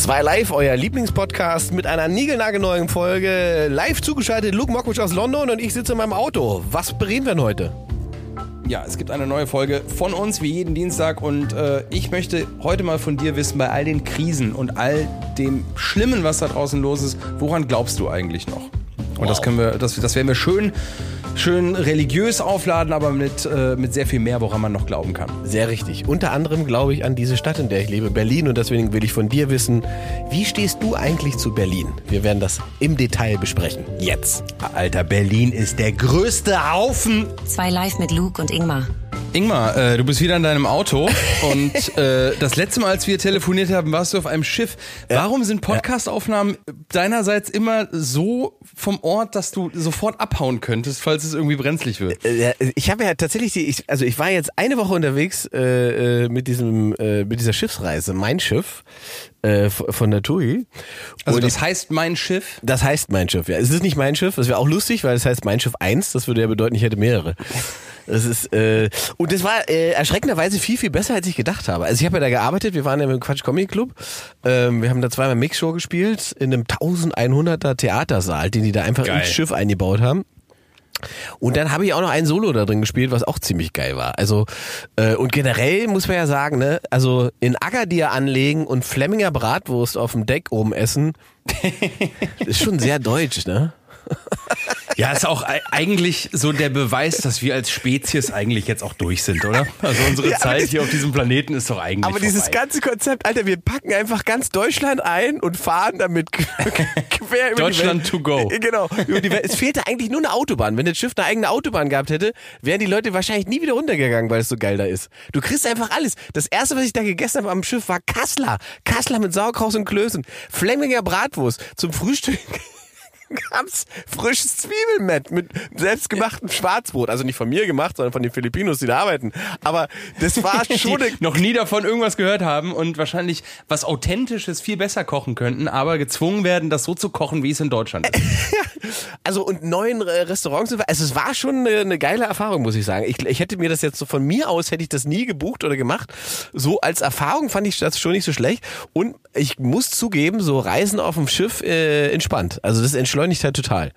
2 Live, euer Lieblingspodcast mit einer niegelnagelneuen Folge. Live zugeschaltet Luke Mockwisch aus London und ich sitze in meinem Auto. Was bereden wir denn heute? Ja, es gibt eine neue Folge von uns wie jeden Dienstag und äh, ich möchte heute mal von dir wissen, bei all den Krisen und all dem Schlimmen, was da draußen los ist, woran glaubst du eigentlich noch? Und wow. das können wir, das, das werden wir schön schön religiös aufladen, aber mit, äh, mit sehr viel mehr, woran man noch glauben kann. Sehr richtig. Unter anderem glaube ich an diese Stadt, in der ich lebe, Berlin. Und deswegen will ich von dir wissen, wie stehst du eigentlich zu Berlin? Wir werden das im Detail besprechen. Jetzt. Alter, Berlin ist der größte Haufen. Zwei live mit Luke und Ingmar. Ingmar, äh, du bist wieder in deinem Auto und äh, das letzte Mal, als wir telefoniert haben, warst du auf einem Schiff. Warum sind Podcastaufnahmen deinerseits immer so vom Ort, dass du sofort abhauen könntest, falls es irgendwie brenzlig wird? Äh, ich habe ja tatsächlich die, ich, also ich war jetzt eine Woche unterwegs äh, äh mit diesem, äh, mit dieser Schiffsreise, mein Schiff äh, von der TUI. Also und das heißt mein Schiff? Das heißt mein Schiff, ja. Es ist nicht mein Schiff, das wäre auch lustig, weil es heißt mein Schiff 1, das würde ja bedeuten, ich hätte mehrere. Das ist äh, und das war äh, erschreckenderweise viel viel besser als ich gedacht habe. Also ich habe ja da gearbeitet, wir waren ja im Quatsch Comedy Club. Ähm, wir haben da zweimal Mixshow gespielt in einem 1100er Theatersaal, den die da einfach Geil. ins Schiff eingebaut haben. Und dann habe ich auch noch ein Solo da drin gespielt, was auch ziemlich geil war. Also äh, und generell muss man ja sagen, ne, also in Agadir anlegen und Flemminger Bratwurst auf dem Deck oben essen, ist schon sehr deutsch, ne? Ja, ist auch eigentlich so der Beweis, dass wir als Spezies eigentlich jetzt auch durch sind, oder? Also unsere ja, Zeit hier auf diesem Planeten ist doch eigentlich. Aber vorbei. dieses ganze Konzept, Alter, wir packen einfach ganz Deutschland ein und fahren damit quer über Deutschland die to go. Genau. Über die Welt. Es fehlte eigentlich nur eine Autobahn. Wenn das Schiff eine eigene Autobahn gehabt hätte, wären die Leute wahrscheinlich nie wieder runtergegangen, weil es so geil da ist. Du kriegst einfach alles. Das erste, was ich da gegessen habe am Schiff, war Kassler. Kassler mit Sauerkraut und Klößen. Flemminger Bratwurst zum Frühstück gab's frisches Zwiebelmett mit selbstgemachtem Schwarzbrot. Also nicht von mir gemacht, sondern von den Filipinos, die da arbeiten. Aber das war schon... noch nie davon irgendwas gehört haben und wahrscheinlich was Authentisches viel besser kochen könnten, aber gezwungen werden, das so zu kochen, wie es in Deutschland ist. also und neuen Restaurants. Also es war schon eine, eine geile Erfahrung, muss ich sagen. Ich, ich hätte mir das jetzt so von mir aus, hätte ich das nie gebucht oder gemacht. So als Erfahrung fand ich das schon nicht so schlecht. Und ich muss zugeben, so Reisen auf dem Schiff äh, entspannt. Also das entschleunigt beschleunigt halt total.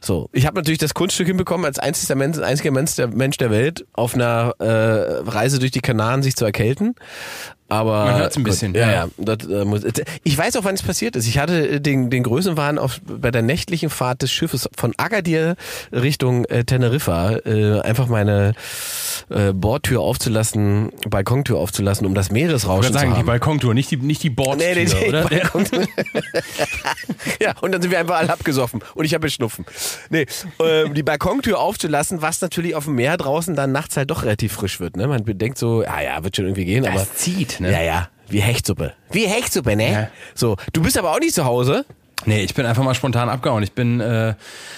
So, ich habe natürlich das Kunststück hinbekommen, als einziger Mensch, einziger Mensch der, Mensch der Welt auf einer äh, Reise durch die Kanaren sich zu erkälten. Aber man hört ein bisschen. Gut, ja, ja. Das, äh, muss, ich weiß auch, wann es passiert ist. Ich hatte den, den Größenwahn auf, bei der nächtlichen Fahrt des Schiffes von Agadir Richtung äh, Teneriffa äh, einfach meine äh, Bordtür aufzulassen, Balkontür aufzulassen, um das Meeresrauschen zu sagen, haben. die Balkontür, nicht die, nicht die Bordtür, nee, nee, nee, oder? ja, und dann sind wir einfach alle abgesoffen und ich habe Schnupfen. Nee, äh, die Balkontür aufzulassen, was natürlich auf dem Meer draußen dann nachts halt doch relativ frisch wird. Ne? Man bedenkt so, ja, ja, wird schon irgendwie gehen, das aber zieht, ne? Ja, ja, wie Hechtsuppe. Wie Hechtsuppe, ne? Ja. So, du bist aber auch nicht zu Hause. Nee, ich bin einfach mal spontan abgehauen. Ich bin äh,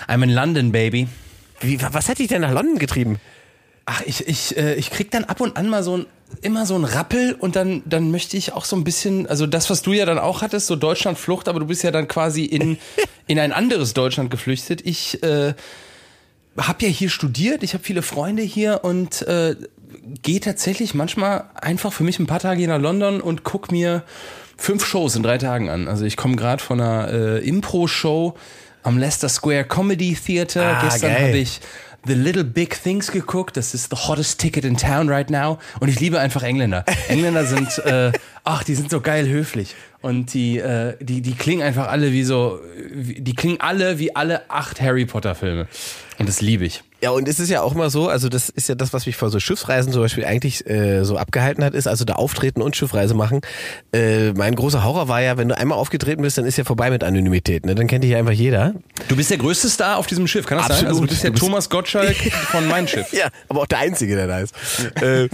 I'm in London, baby. Wie, was hat dich denn nach London getrieben? Ach, ich, ich, äh, ich krieg dann ab und an mal so ein, immer so ein Rappel und dann, dann möchte ich auch so ein bisschen, also das, was du ja dann auch hattest, so Deutschlandflucht, aber du bist ja dann quasi in, in ein anderes Deutschland geflüchtet. Ich äh, habe ja hier studiert, ich habe viele Freunde hier und äh, gehe tatsächlich manchmal einfach für mich ein paar Tage hier nach London und guck mir fünf Shows in drei Tagen an. Also ich komme gerade von einer äh, Impro-Show am Leicester Square Comedy Theater. Ah, Gestern habe ich The Little Big Things geguckt. Das ist the hottest ticket in town right now. Und ich liebe einfach Engländer. Engländer sind, äh, ach, die sind so geil höflich. Und die, äh, die, die klingen einfach alle wie so, die klingen alle wie alle acht Harry Potter Filme. Und das liebe ich. Ja, und es ist ja auch mal so, also das ist ja das, was mich vor so Schiffsreisen zum Beispiel eigentlich äh, so abgehalten hat, ist also da auftreten und Schiffreise machen. Äh, mein großer Horror war ja, wenn du einmal aufgetreten bist, dann ist ja vorbei mit Anonymität, ne? Dann kennt dich ja einfach jeder. Du bist der größte Star auf diesem Schiff, kann das Absolut. sein? Also du bist der du bist Thomas Gottschalk von meinem Schiff. ja, aber auch der Einzige, der da ist. äh,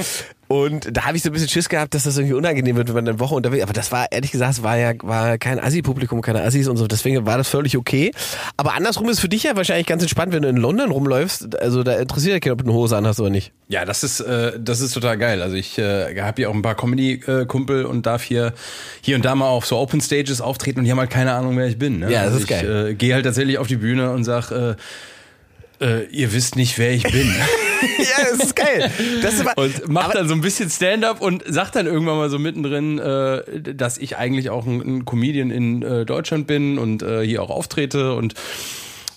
und da habe ich so ein bisschen Schiss gehabt, dass das irgendwie unangenehm wird, wenn man eine Woche unterwegs Aber das war, ehrlich gesagt, es war ja war kein Assi-Publikum, keine Assis und so. Deswegen war das völlig okay. Aber andersrum ist für dich ja wahrscheinlich ganz entspannt, wenn du in London rumläufst. Also da interessiert ja keiner, ob du eine Hose anhast oder nicht. Ja, das ist, äh, das ist total geil. Also ich äh, habe hier auch ein paar Comedy-Kumpel und darf hier, hier und da mal auf so Open Stages auftreten und die haben halt keine Ahnung, wer ich bin. Ne? Ja, das also ist geil. Ich äh, gehe halt tatsächlich auf die Bühne und sag, äh, äh, ihr wisst nicht, wer ich bin. ja, das ist geil. Das ist und macht dann so ein bisschen Stand-up und sagt dann irgendwann mal so mittendrin, äh, dass ich eigentlich auch ein, ein Comedian in äh, Deutschland bin und äh, hier auch auftrete und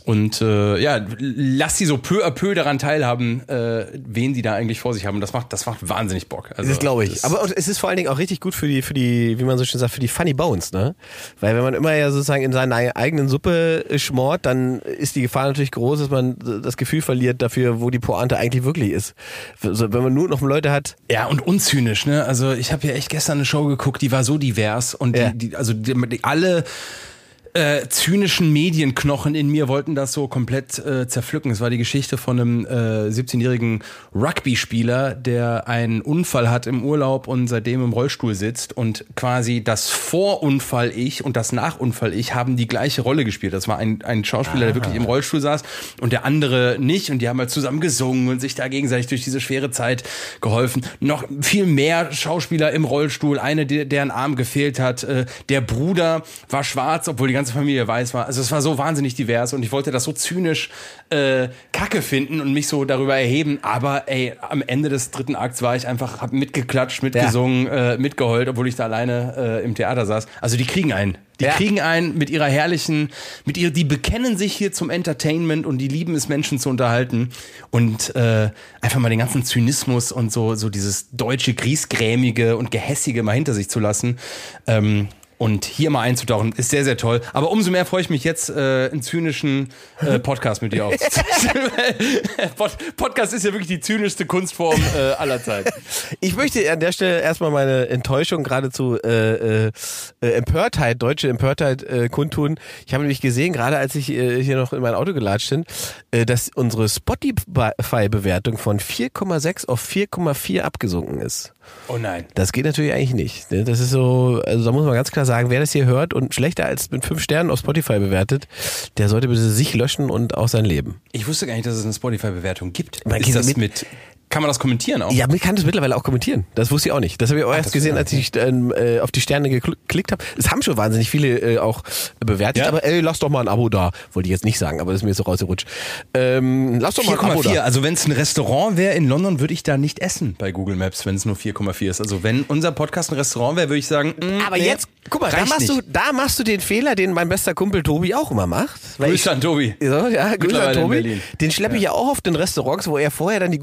und äh, ja, lass sie so peu à peu daran teilhaben, äh, wen sie da eigentlich vor sich haben. Das macht, das macht wahnsinnig Bock. Also, das glaube ich. Aber es ist vor allen Dingen auch richtig gut für die, für die, wie man so schön sagt, für die Funny Bones, ne? Weil wenn man immer ja sozusagen in seiner eigenen Suppe schmort, dann ist die Gefahr natürlich groß, dass man das Gefühl verliert dafür, wo die Pointe eigentlich wirklich ist. Also, wenn man nur noch Leute hat. Ja, und unzynisch, ne? Also ich habe ja echt gestern eine Show geguckt, die war so divers und Ja. die, die also die, die, alle äh, zynischen Medienknochen in mir wollten das so komplett äh, zerpflücken. Es war die Geschichte von einem äh, 17-jährigen Rugby-Spieler, der einen Unfall hat im Urlaub und seitdem im Rollstuhl sitzt und quasi das Vorunfall-Ich und das Nachunfall-Ich haben die gleiche Rolle gespielt. Das war ein, ein Schauspieler, der wirklich im Rollstuhl saß und der andere nicht und die haben halt zusammen gesungen und sich da gegenseitig durch diese schwere Zeit geholfen. Noch viel mehr Schauspieler im Rollstuhl, eine, der, deren Arm gefehlt hat. Äh, der Bruder war schwarz, obwohl die ganze Familie weiß war. Also es war so wahnsinnig divers und ich wollte das so zynisch äh, kacke finden und mich so darüber erheben. Aber ey, am Ende des dritten Akts war ich einfach, hab mitgeklatscht, mitgesungen, äh, mitgeheult, obwohl ich da alleine äh, im Theater saß. Also die kriegen einen. Die Ja. kriegen einen mit ihrer herrlichen, mit ihrer, die bekennen sich hier zum Entertainment und die lieben es, Menschen zu unterhalten. Und äh, einfach mal den ganzen Zynismus und so, so dieses deutsche Griesgrämige und Gehässige mal hinter sich zu lassen. Ähm, und hier mal einzutauchen, ist sehr, sehr toll. Aber umso mehr freue ich mich jetzt, äh, einen zynischen äh, Podcast mit dir aufzunehmen. Podcast ist ja wirklich die zynischste Kunstform äh, aller Zeiten. Ich möchte an der Stelle erstmal meine Enttäuschung geradezu äh, äh, äh, Empörtheit, deutsche Empörtheit äh, kundtun. Ich habe nämlich gesehen, gerade als ich äh, hier noch in mein Auto gelatscht bin, äh, dass unsere Spotify-Bewertung von 4,6 auf 4,4 abgesunken ist. Oh nein. Das geht natürlich eigentlich nicht. Ne? Das ist so, also da muss man ganz klar sagen, wer das hier hört und schlechter als mit fünf Sternen auf Spotify bewertet, der sollte bitte sich löschen und auch sein Leben. Ich wusste gar nicht, dass es eine Spotify-Bewertung gibt. Man ist geht das mit, kann man das kommentieren auch? Ja, man kann das mittlerweile auch kommentieren. Das wusste ich auch nicht. Das habe ich auch erst das gesehen, als ich ähm, äh, auf die Sterne geklickt habe. Es haben schon wahnsinnig viele äh, auch bewertet, Ja? aber ey, lass doch mal ein Abo da. Wollte ich jetzt nicht sagen, aber das ist mir so rausgerutscht. Ähm, lass doch mal ein Abo 4,4. da. Also wenn es ein Restaurant wäre in London, würde ich da nicht essen bei Google Maps, wenn es nur 4,4 ist. Also wenn unser Podcast ein Restaurant wäre, würde ich sagen, mm, Aber nee, jetzt, guck mal, da machst, du, nicht. da machst du den Fehler, den mein bester Kumpel Tobi auch immer macht. Grüße an Tobi. So, ja, Grüße an Tobi. Den schleppe ich ja auch oft in Restaurants, wo er vorher dann die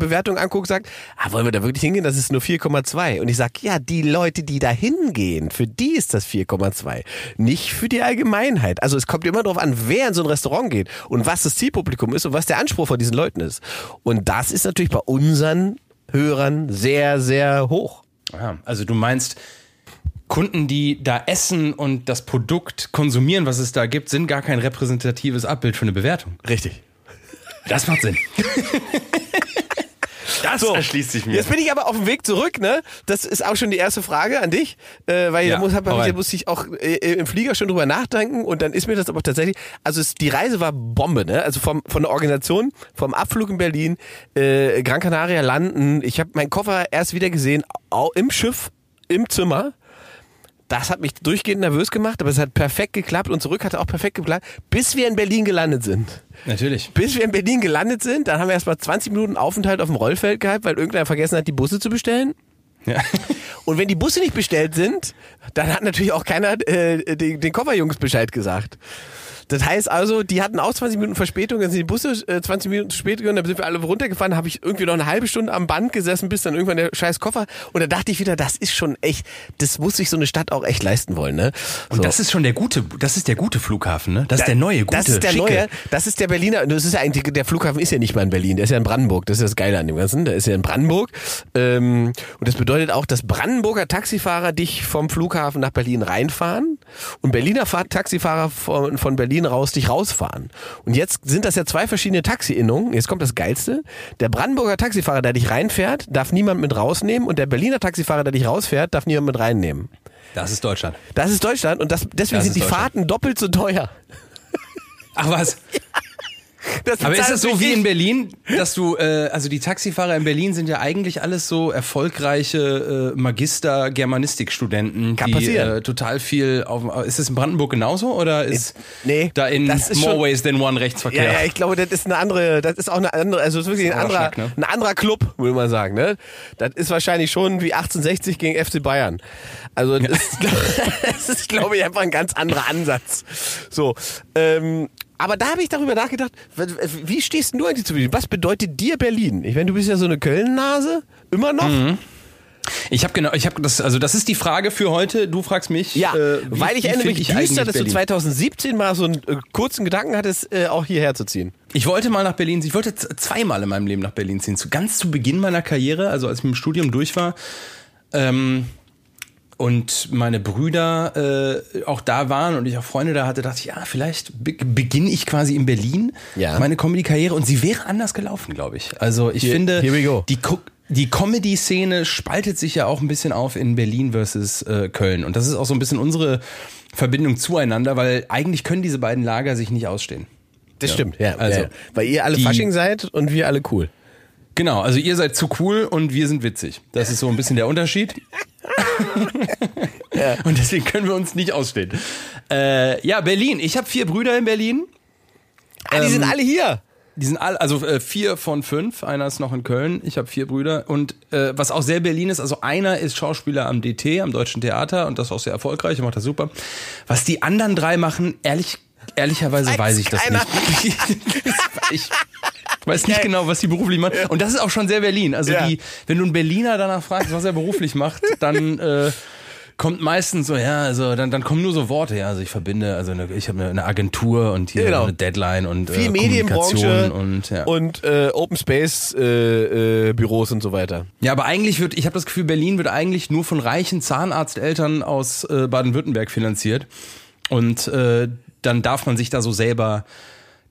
Google-Bewertung anguckt, sagt, ah, wollen wir da wirklich hingehen? Das ist nur 4,2. Und ich sag, ja, die Leute, die da hingehen, für die ist das 4,2. Nicht für die Allgemeinheit. Also es kommt immer darauf an, wer in so ein Restaurant geht und was das Zielpublikum ist und was der Anspruch von diesen Leuten ist. Und das ist natürlich bei unseren Hörern sehr, sehr hoch. Ja, also du meinst, Kunden, die da essen und das Produkt konsumieren, was es da gibt, sind gar kein repräsentatives Abbild für eine Bewertung. Richtig. Das macht Sinn. Das erschließt sich mir. Jetzt bin ich aber auf dem Weg zurück, ne? Das ist auch schon die erste Frage an dich, äh, weil Ja, da muss, hab, da musste ich auch äh, im Flieger schon drüber nachdenken und dann ist mir das aber tatsächlich, also es, die Reise war Bombe, ne? Also vom, von der Organisation, vom Abflug in Berlin, äh, Gran Canaria landen. Ich habe meinen Koffer erst wieder gesehen, au, im Schiff, im Zimmer. Das hat mich durchgehend nervös gemacht, aber es hat perfekt geklappt und zurück hat auch perfekt geklappt, bis wir in Berlin gelandet sind. Natürlich. Bis wir in Berlin gelandet sind, dann haben wir erstmal 20 Minuten Aufenthalt auf dem Rollfeld gehabt, weil irgendwer vergessen hat, die Busse zu bestellen. Ja. Und wenn die Busse nicht bestellt sind, dann hat natürlich auch keiner äh, den, den Kofferjungs Bescheid gesagt. Das heißt also, die hatten auch 20 Minuten Verspätung, dann sind die Busse äh, 20 Minuten zu spät gegangen, dann sind wir alle runtergefahren, habe ich irgendwie noch eine halbe Stunde am Band gesessen, bis dann irgendwann der scheiß Koffer. Und da dachte ich wieder, das ist schon echt, das muss sich so eine Stadt auch echt leisten wollen, ne? Und So. das ist schon der gute, das ist der gute Flughafen, ne? Das ist der neue, gute, Das ist der schicke. neue, das ist der Berliner, das ist ja eigentlich, der Flughafen ist ja nicht mal in Berlin, der ist ja in Brandenburg, das ist das Geile an dem Ganzen, der ist ja in Brandenburg. Ähm, und das bedeutet auch, dass Brandenburger Taxifahrer dich vom Flughafen nach Berlin reinfahren und Berliner Fahr Taxifahrer von, von Berlin raus dich rausfahren. Und jetzt sind das ja zwei verschiedene Taxi-Innungen, jetzt kommt das Geilste. Der Brandenburger Taxifahrer, der dich reinfährt, darf niemand mit rausnehmen und der Berliner Taxifahrer, der dich rausfährt, darf niemand mit reinnehmen. Das ist Deutschland. Das ist Deutschland und das, deswegen Das sind die. Fahrten doppelt so teuer. Ach was? Das Aber ist es so wie in Berlin, dass du, äh, also die Taxifahrer in Berlin sind ja eigentlich alles so erfolgreiche äh, Magister Germanistikstudenten, Kann die passieren. äh, total viel auf. Ist es in Brandenburg genauso oder ist Nee, da in more schon- ways than one Ja, Rechtsverkehr? ja, ich glaube, das ist eine andere, das ist auch eine andere, also das ist wirklich ein anderer, Schnack, ein anderer Club, würde man sagen, ne? Das ist wahrscheinlich schon wie 1860 gegen FC Bayern. Also das, ist, das ist, glaube ich, einfach ein ganz anderer Ansatz. So, ähm, aber da habe ich darüber nachgedacht, wie stehst du eigentlich zu Berlin? Was bedeutet dir Berlin? Ich meine, du bist ja so eine Köln-Nase, immer noch. Mhm. Ich habe genau, ich habe das, also das ist die Frage für heute. Du fragst mich, Ja, äh, wie- weil ich erinnere mich ich düster, dass du Berlin? 2017 mal so einen äh, kurzen Gedanken hattest, äh, auch hierher zu ziehen. Ich wollte mal nach Berlin, ich wollte zweimal in meinem Leben nach Berlin ziehen. Zu, ganz zu Beginn meiner Karriere, also als ich mit dem Studium durch war. Ähm, und meine Brüder äh, auch da waren und ich auch Freunde da hatte, dachte ich, ja, vielleicht be beginne ich quasi in Berlin Ja. meine Comedy-Karriere und sie wäre anders gelaufen, glaube ich. Also ich Here- finde, here die, Co die Comedy-Szene spaltet sich ja auch ein bisschen auf in Berlin versus äh, Köln. Und das ist auch so ein bisschen unsere Verbindung zueinander, weil eigentlich können diese beiden Lager sich nicht ausstehen. Das stimmt, ja. Also, ja. Weil ihr alle Fasching seid und wir alle cool. Genau, also ihr seid zu cool und wir sind witzig. Das ist so ein bisschen der Unterschied. Und deswegen können wir uns nicht ausstehen. Äh, ja, Berlin. Ich habe vier Brüder in Berlin. Ah, die sind alle hier. Die sind alle, also äh, vier von fünf. Einer ist noch in Köln. Ich habe vier Brüder. Und äh, was auch sehr Berlin ist, also einer ist Schauspieler am DT, am Deutschen Theater, und das ist auch sehr erfolgreich, er macht das super. Was die anderen drei machen, ehrlich, ehrlicherweise Weiß weiß ich das keiner. nicht. ich weiß nicht genau, was die beruflich machen. Und das ist auch schon sehr Berlin. Also die, wenn du einen Berliner danach fragst, was er beruflich macht, dann äh, kommt meistens so, ja, also dann, dann kommen nur so Worte, ja, also ich verbinde, also eine, ich habe eine, Agentur und hier Genau. eine Deadline und Viel äh, Medienbranche und ja. und äh, Open Space äh, äh, Büros und so weiter. Ja, aber eigentlich wird, ich habe das Gefühl, Berlin wird eigentlich nur von reichen Zahnarzteltern aus äh, Baden-Württemberg finanziert. Und äh, dann darf man sich da so selber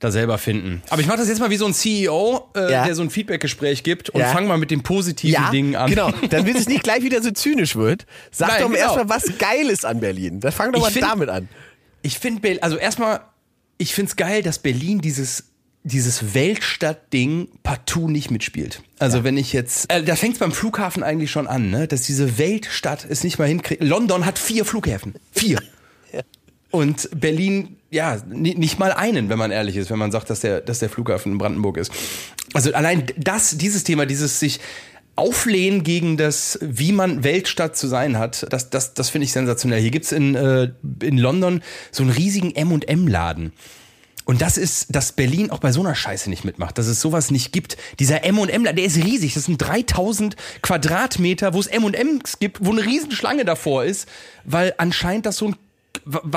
da selber finden. Aber ich mache das jetzt mal wie so ein CEO, äh, Ja. der so ein Feedbackgespräch gibt und Ja. fang mal mit den positiven Dingen an. genau. Dann wird es nicht gleich wieder so zynisch wird. Sag Nein, doch mal genau. erstmal, was geil ist an Berlin. Dann fang doch Ich mal find- damit an. Ich finde, also erstmal, ich finde es geil, dass Berlin dieses dieses Weltstadt-Ding partout nicht mitspielt. Also wenn ich jetzt, äh, da fängt es beim Flughafen eigentlich schon an, ne? dass diese Weltstadt es nicht mal hinkriegt. London hat vier Flughäfen. Vier. Und Berlin, ja, ni- nicht mal einen, wenn man ehrlich ist, wenn man sagt, dass der, dass der Flughafen in Brandenburg ist. Also allein das, dieses Thema, dieses sich auflehnen gegen das, wie man Weltstadt zu sein hat, das, das, das finde ich sensationell. Hier gibt's in, äh, in London so einen riesigen M&M-Laden. Und das ist, dass Berlin auch bei so einer Scheiße nicht mitmacht, dass es sowas nicht gibt. Dieser M&M, der ist riesig. Das sind 3000 Quadratmeter, wo es M&Ms gibt, wo eine Riesenschlange davor ist, weil anscheinend das so ein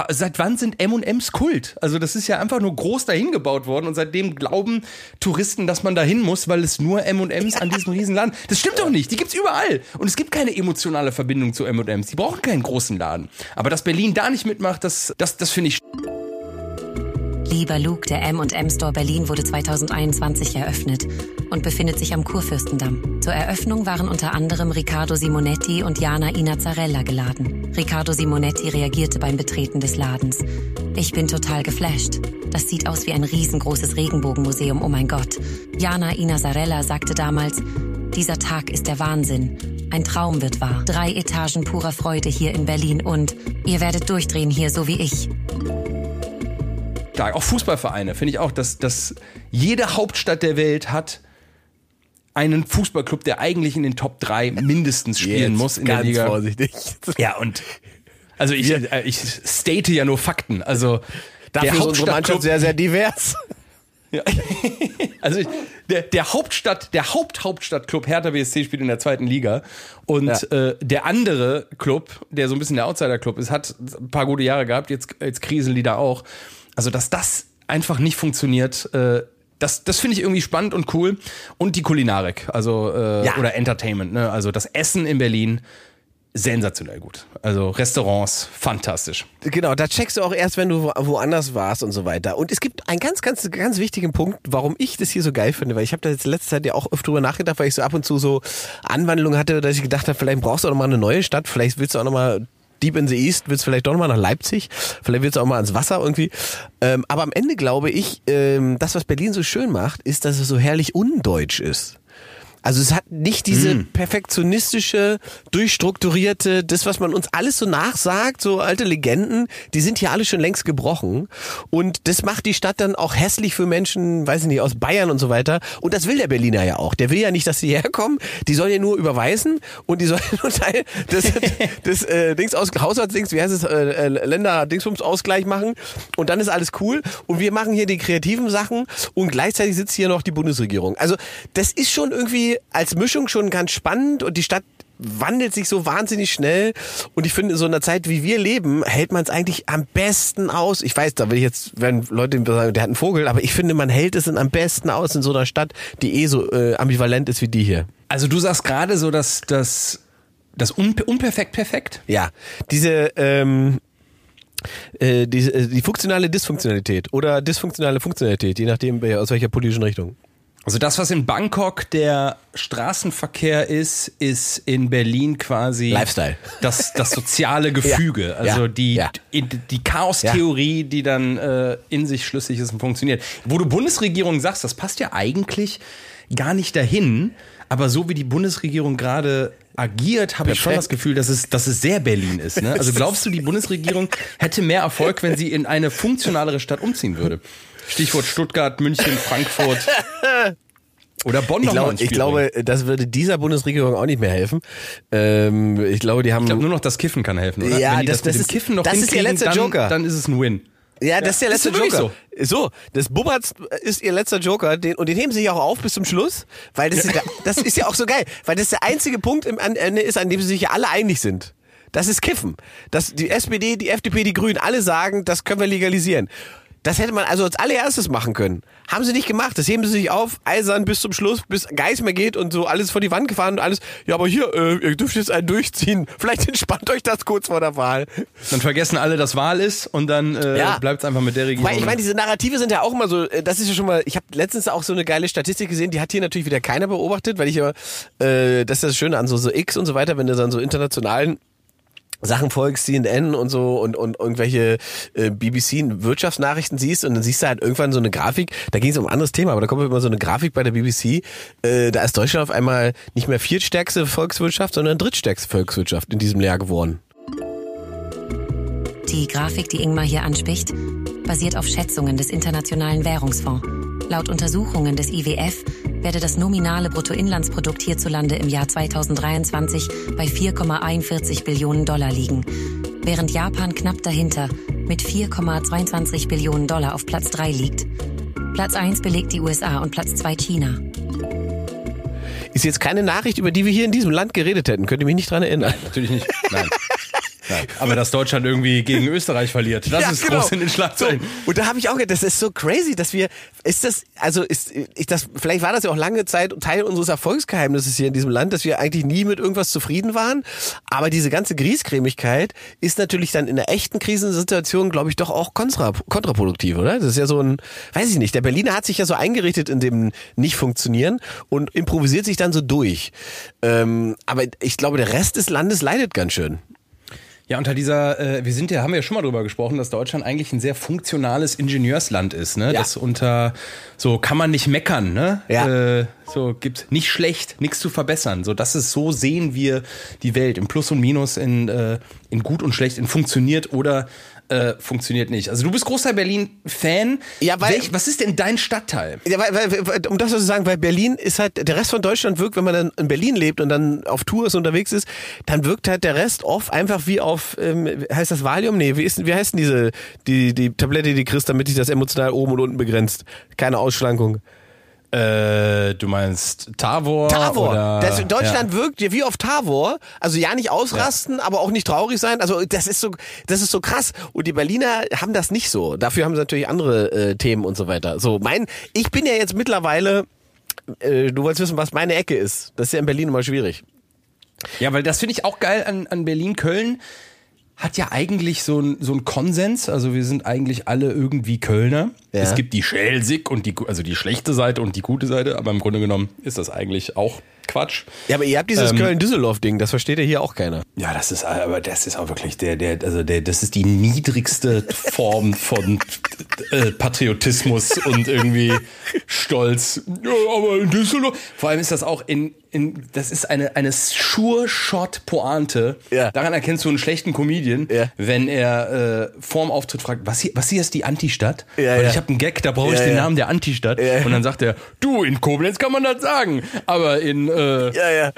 Seit wann sind M&Ms Kult? Also das ist ja einfach nur groß dahin gebaut worden und seitdem glauben Touristen, dass man dahin muss, weil es nur M&Ms an diesem Riesenladen. Das stimmt doch nicht. Die gibt's überall und es gibt keine emotionale Verbindung zu M&Ms. Die brauchen keinen großen Laden. Aber dass Berlin da nicht mitmacht, das das das finde ich Lieber Luke, der M&M Store Berlin wurde 2021 eröffnet und befindet sich am Kurfürstendamm. Zur Eröffnung waren unter anderem Riccardo Simonetti und Jana Inazzarella geladen. Riccardo Simonetti reagierte beim Betreten des Ladens. Ich bin total geflasht. Das sieht aus wie ein riesengroßes Regenbogenmuseum, oh mein Gott. Jana Inazzarella sagte damals, dieser Tag ist der Wahnsinn. Ein Traum wird wahr. Drei Etagen purer Freude hier in Berlin und ihr werdet durchdrehen hier, so wie ich. Stark. Auch Fußballvereine finde ich auch, dass, dass jede Hauptstadt der Welt hat einen Fußballclub, der eigentlich in den Top 3 mindestens spielen Jetzt muss in der Liga. vorsichtig. Ja, und also ich, äh, ich state ja nur Fakten. Also Dafür der ist unsere Mannschaft Hauptstadtclub, sehr, sehr divers. ja. also ich, der, der Hauptstadt, der Haupt-Hauptstadtclub Hertha BSC spielt in der zweiten Liga und Ja. äh, der andere Club, der so ein bisschen der Outsider-Club ist, hat ein paar gute Jahre gehabt, jetzt, jetzt kriseln die da auch. Also, dass das einfach nicht funktioniert, äh, das, das finde ich irgendwie spannend und cool. Und die Kulinarik, also äh, Ja. oder Entertainment, ne? Also das Essen in Berlin, sensationell gut. Also Restaurants, fantastisch. Genau, da checkst du auch erst, wenn du wo- woanders warst und so weiter. Und es gibt einen ganz, ganz, ganz wichtigen Punkt, warum ich das hier so geil finde, weil ich habe da jetzt letzte Zeit ja auch oft drüber nachgedacht, weil ich so ab und zu so Anwandlungen hatte, dass ich gedacht habe, vielleicht brauchst du auch noch mal eine neue Stadt, vielleicht willst du auch noch mal Deep in the East willst du vielleicht doch nochmal nach Leipzig. Vielleicht willst du auch mal ans Wasser irgendwie. Ähm, aber am Ende glaube ich, ähm, das, was Berlin so schön macht, ist, dass es so herrlich undeutsch ist. Also es hat nicht diese Mm. perfektionistische, durchstrukturierte, das, was man uns alles so nachsagt, so alte Legenden, die sind hier alle schon längst gebrochen. Und das macht die Stadt dann auch hässlich für Menschen, weiß ich nicht, aus Bayern und so weiter. Und das will der Berliner ja auch. Der will ja nicht, dass sie herkommen. Die sollen ja nur überweisen und die sollen nur Teil des, des äh, Dings aus, Haushaltsdings, wie heißt es, äh, äh, Länder-Dingsbums-Ausgleich machen. Und dann ist alles cool. Und wir machen hier die kreativen Sachen und gleichzeitig sitzt hier noch die Bundesregierung. Also das ist schon irgendwie als Mischung schon ganz spannend und die Stadt wandelt sich so wahnsinnig schnell und ich finde in so einer Zeit wie wir leben hält man es eigentlich am besten aus. Ich weiß, da will ich jetzt wenn Leute sagen, der hat einen Vogel, aber ich finde man hält es am besten aus in so einer Stadt, die eh so äh, ambivalent ist wie die hier. Also du sagst gerade so, dass das das unper unperfekt perfekt. Ja, diese ähm, äh, die, äh, die funktionale Dysfunktionalität oder dysfunktionale Funktionalität, je nachdem aus welcher politischen Richtung. Also das, was in Bangkok der Straßenverkehr ist, ist in Berlin quasi Lifestyle. Das, das soziale Gefüge. Also Ja. die, Ja. die, die Chaos-Theorie, die dann äh, in sich schlüssig ist und funktioniert. Wo du Bundesregierung sagst, das passt ja eigentlich gar nicht dahin. Aber so wie die Bundesregierung gerade agiert, habe ich schon das Gefühl, dass es, dass es sehr Berlin ist. Ne? Also glaubst du, die Bundesregierung hätte mehr Erfolg, wenn sie in eine funktionalere Stadt umziehen würde? Stichwort Stuttgart, München, Frankfurt. Oder Bonn Ich, glaub, ich glaube, das würde dieser Bundesregierung auch nicht mehr helfen. Ähm, ich glaube, die haben. Ich glaube, nur noch das Kiffen kann helfen, oder? Ja, das- das, das ist- Kiffen noch das ist ihr letzter dann, Joker. Dann ist es ein Win. ja, das ist der ist letzte wirklich Joker. So. das Bubberts ist ihr letzter Joker, den, und den heben sie ja auch auf bis zum Schluss, weil das, ist, der, das ist ja auch so geil, weil das der einzige Punkt im am Ende ist, an dem sie sich ja alle einig sind. Das ist Kiffen. Das, die SPD, die FDP, die Grünen, alle sagen, das können wir legalisieren. Das hätte man also als allererstes machen können. Haben sie nicht gemacht. Das heben sie sich auf, eisern bis zum Schluss, bis Geist mehr geht und so alles vor die Wand gefahren und alles. Ja, aber hier, äh, ihr dürft jetzt einen durchziehen. Vielleicht entspannt euch das kurz vor der Wahl. Dann vergessen alle, dass Wahl ist und dann äh, Ja. bleibt es einfach mit der Regierung. Weil ich meine, diese Narrative sind ja auch immer so, äh, das ist ja schon mal, ich habe letztens auch so eine geile Statistik gesehen, die hat hier natürlich wieder keiner beobachtet, weil ich ja, äh, das ist das Schöne an so, so X und so weiter, wenn du dann so internationalen Sachen folgst, CNN und so und, und irgendwelche äh, BBC-Wirtschaftsnachrichten siehst und dann siehst du halt irgendwann so eine Grafik, da ging es um ein anderes Thema, aber da kommt immer so eine Grafik bei der BBC, äh, da ist Deutschland auf einmal nicht mehr viertstärkste Volkswirtschaft, sondern drittstärkste Volkswirtschaft in diesem Jahr geworden. Die Grafik, die Ingmar hier anspricht, basiert auf Schätzungen des Internationalen Währungsfonds. Laut Untersuchungen des IWF werde das nominale Bruttoinlandsprodukt hierzulande im Jahr 2023 bei 4,41 Billionen Dollar liegen, während Japan knapp dahinter mit 4,22 Billionen Dollar auf Platz 3 liegt. Platz 1 belegt die USA und Platz 2 China. Ist jetzt keine Nachricht, über die wir hier in diesem Land geredet hätten, könnt ihr mich nicht dran erinnern. Natürlich nicht. Nein. Aber dass Deutschland irgendwie gegen Österreich verliert, das Ja, ist genau. groß in den Schlagzeilen. So, und da habe ich auch gedacht, das ist so crazy, dass wir, ist das, also ist, ich das, vielleicht war das ja auch lange Zeit Teil unseres Erfolgsgeheimnisses hier in diesem Land, dass wir eigentlich nie mit irgendwas zufrieden waren. Aber diese ganze Griesgrämigkeit ist natürlich dann in einer echten Krisensituation, glaube ich, doch auch kontra, kontraproduktiv, oder? Das ist ja so ein, weiß ich nicht, der Berliner hat sich ja so eingerichtet in dem Nicht-Funktionieren und improvisiert sich dann so durch. Ähm, aber ich glaube, der Rest des Landes leidet ganz schön. Ja, unter dieser, äh, wir sind ja, haben wir ja schon mal drüber gesprochen, dass Deutschland eigentlich ein sehr funktionales Ingenieursland ist, ne? Ja. Das unter, so kann man nicht meckern, ne? Ja. Äh, so gibt's nicht schlecht, nichts zu verbessern. So, das ist so sehen wir die Welt im Plus und Minus, in, äh, in gut und schlecht, in funktioniert oder äh, funktioniert nicht. Also du bist großer Berlin-Fan. Ja, weil- Welch, was ist denn dein Stadtteil? Ja, weil, weil, um das so zu sagen, weil Berlin ist halt, der Rest von Deutschland wirkt, wenn man dann in Berlin lebt und dann auf Tour ist, unterwegs ist, dann wirkt halt der Rest oft einfach wie auf, ähm, heißt das Valium? Nee, wie, ist, wie heißt denn diese, die, die Tablette, die du kriegst, damit sich das emotional oben und unten begrenzt? Keine Ausschlankung. Äh, du meinst Tavor? Tavor. Oder, das, Deutschland ja. wirkt ja wie auf Tavor. Also ja nicht ausrasten, aber auch nicht traurig sein. Also das ist so, das ist so krass. Und die Berliner haben das nicht so. Dafür haben sie natürlich andere äh, Themen und so weiter. So mein, ich bin ja jetzt mittlerweile, äh, du wolltest wissen, was meine Ecke ist. Das ist ja in Berlin immer schwierig. Ja, weil das finde ich auch geil an, an Berlin-Köln. Hat ja eigentlich so ein, so ein Konsens, also wir sind eigentlich alle irgendwie Kölner. Ja. Es gibt die Schelsig und die, also die schlechte Seite und die gute Seite, aber im Grunde genommen ist das eigentlich auch Quatsch. Ja, aber ihr habt dieses Ähm, Köln-Düsseldorf-Ding, das versteht ja hier auch keiner. Ja, das ist aber das ist auch wirklich der der also der das ist die niedrigste Form von äh, Patriotismus und irgendwie Stolz. Ja, aber in Düsseldorf. Vor allem ist das auch in in das ist eine eine Sure Shot Pointe. Ja. Daran erkennst du einen schlechten Comedian, Ja. wenn er äh, vorm Auftritt fragt, was hier was hier ist die Antistadt? Ja, Weil ja. ich habe einen Gag, da brauche ich den. Namen der Antistadt Ja. und dann sagt er, du in Koblenz kann man das sagen, aber in äh, Ja, ja.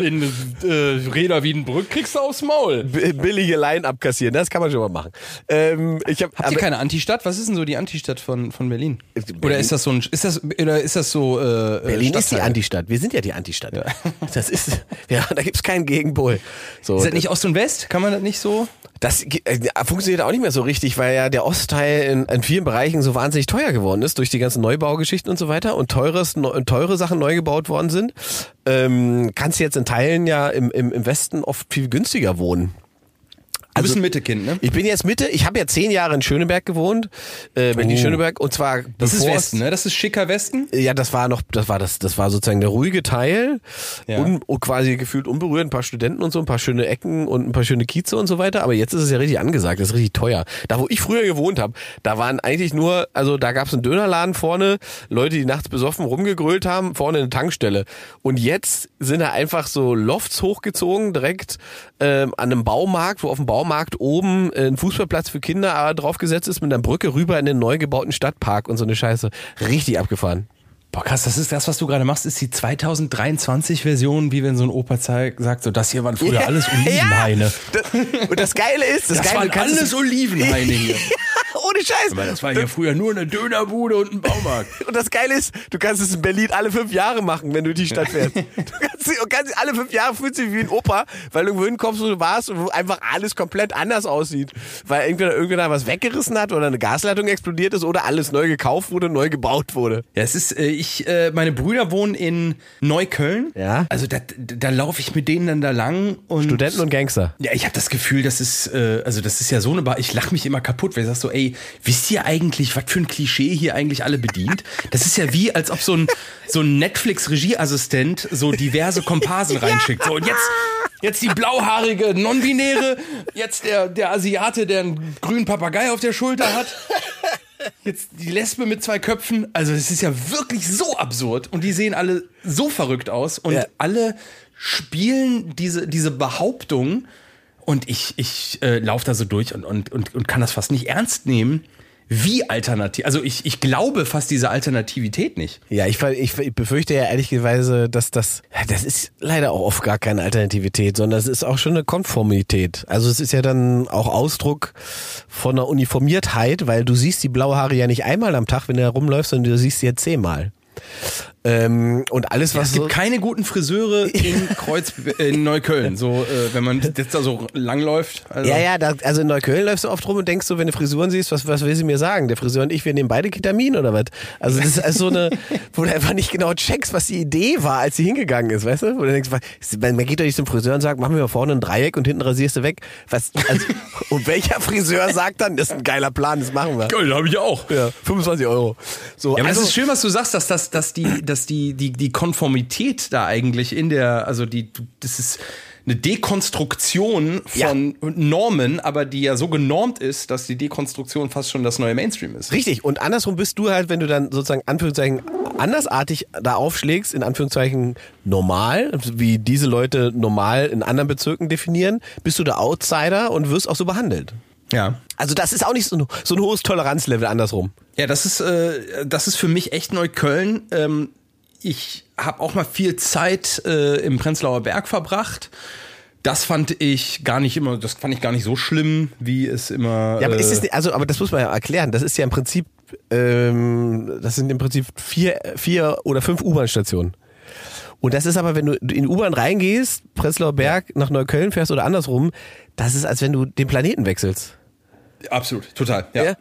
in äh, Reda Wiedenbrück kriegst du aufs Maul. B billige Line abkassieren, das kann man schon mal machen. Ähm, ich hab, Habt ihr keine Antistadt? Was ist denn so die Antistadt von, von Berlin? Berlin- Oder ist das so ein, ist das, oder ist das so, äh, Berlin ist die Stadtteil? Antistadt. Wir sind ja die Antistadt. Das ist, ja, da gibt's keinen Gegenpol. So, Ist das nicht Ost und West? Kann man das nicht so? Das äh, funktioniert auch nicht mehr so richtig, weil ja der Ostteil in, in vielen Bereichen so wahnsinnig teuer geworden ist durch die ganzen Neubaugeschichten und so weiter und teures, neu, teure Sachen neu gebaut worden sind. Ähm, kannst du jetzt in Teilen ja im, im, im Westen oft viel günstiger wohnen. Du Also- bist ein Mittekind, ne? Ich bin jetzt Mitte, ich habe ja zehn Jahre in Schöneberg gewohnt, äh, Berlin-Schöneberg und zwar Oh. Das ist Westen, ne? Das ist schicker Westen. Ja, das war noch, das war das, das war sozusagen der ruhige Teil, Ja. un, quasi gefühlt unberührt, ein paar Studenten und so, ein paar schöne Ecken und ein paar schöne Kieze und so weiter. Aber jetzt ist es ja richtig angesagt, das ist richtig teuer. Da, wo ich früher gewohnt habe, da waren eigentlich nur, also da gab es einen Dönerladen vorne, Leute, die nachts besoffen rumgegrölt haben, vorne eine Tankstelle. Und jetzt sind da einfach so Lofts hochgezogen, direkt ähm, an einem Baumarkt, wo auf dem Baumarkt oben äh, ein Fußballplatz für Kinder draufgesetzt ist, mit einer Brücke rüber in den neu gebauten Stadtpark und so eine Scheiße. Richtig abgefahren. Boah, krass, das ist das, was du gerade machst, ist die 2023-Version, wie wenn so ein Opa zeigt, sagt, so, das hier waren früher alles Olivenhaine. Ja, das, und das Geile ist, das, Das Geile, waren alles es- Olivenhaine hier. Ohne Scheiß. Aber das war hier früher nur eine Dönerbude und ein Baumarkt. Und das Geile ist, du kannst es in Berlin alle fünf Jahre machen, wenn du die Stadt fährst. Du kannst, du kannst alle fünf Jahre fühlst du dich wie ein Opa, weil du irgendwo hinkommst, wo du warst und wo einfach alles komplett anders aussieht. Weil entweder irgendwer was weggerissen hat oder eine Gasleitung explodiert ist oder alles neu gekauft wurde, neu gebaut wurde. Ja, es ist, äh, ich, äh, meine Brüder wohnen in Neukölln. Ja. Also da, da laufe ich mit denen dann da lang und Studenten und Gangster. Ja, ich habe das Gefühl, das ist, äh, also das ist ja so eine Bar. Ich lache mich immer kaputt, weil ich sag so, ey, wisst ihr eigentlich, was für ein Klischee hier eigentlich alle bedient? Das ist ja wie, als ob so ein, so ein Netflix-Regieassistent so diverse Komparsen reinschickt. So, und jetzt, jetzt die blauhaarige Non-Binäre, jetzt der, der Asiate, der einen grünen Papagei auf der Schulter hat. Jetzt die Lesbe mit zwei Köpfen. Also es ist ja wirklich so absurd. Und die sehen alle so verrückt aus. Und Ja. alle spielen diese, diese Behauptung. Und ich, ich äh, laufe da so durch und, und, und, und kann das fast nicht ernst nehmen. Wie alternativ. Also ich, ich glaube fast diese Alternativität nicht. Ja, ich, ver- ich befürchte ja ehrlicherweise, dass das, das ist leider auch oft gar keine Alternativität, sondern es ist auch schon eine Konformität. Also es ist ja dann auch Ausdruck von einer Uniformiertheit, weil du siehst die blaue Haare ja nicht einmal am Tag, wenn du herumläufst, sondern du siehst sie ja zehnmal. Ähm, und alles, was Es gibt so, keine guten Friseure in Kreuz, in Neukölln. So, äh, wenn man jetzt da so langläuft. Also. Ja, ja, da, also in Neukölln läufst du oft rum und denkst so, wenn du Frisuren siehst, was, was will sie mir sagen? Der Friseur und ich, wir nehmen beide Ketamin oder was? Also das ist also so eine, wo du einfach nicht genau checkst, was die Idee war, als sie hingegangen ist, weißt du? Wo du denkst, was- man geht doch nicht zum Friseur und sagt, machen wir mal vorne ein Dreieck und hinten rasierst du weg. Was, also, und welcher Friseur sagt dann, das ist ein geiler Plan, das machen wir. Geil, habe ich auch. Ja, 25 Euro. So, Ja, aber also, es ist schön, was du sagst, dass, dass, dass, die, dass die, die, die Konformität da eigentlich in der, also die, das ist eine Dekonstruktion von Normen, aber die ja so genormt ist, dass die Dekonstruktion fast schon das neue Mainstream ist. Richtig. Und andersrum bist du halt, wenn du dann sozusagen Anführungszeichen andersartig da aufschlägst, in Anführungszeichen normal, wie diese Leute normal in anderen Bezirken definieren, bist du der Outsider und wirst auch so behandelt. Ja. Also das ist auch nicht so ein, so ein hohes Toleranzlevel andersrum. Ja, das ist, äh, das ist für mich echt Neukölln. Ähm, ich habe auch mal viel Zeit äh, im Prenzlauer Berg verbracht. Das fand ich gar nicht immer, das fand ich gar nicht so schlimm, wie es immer. Ja, aber ist äh, es nicht, also, aber das muss man ja erklären. Das ist ja im Prinzip, ähm, das sind im Prinzip vier, vier oder fünf U-Bahn-Stationen. Und das ist aber, wenn du in U-Bahn reingehst, Prenzlauer Berg nach Neukölln fährst oder andersrum, das ist, als wenn du den Planeten wechselst. Absolut, total. Ja. Ja.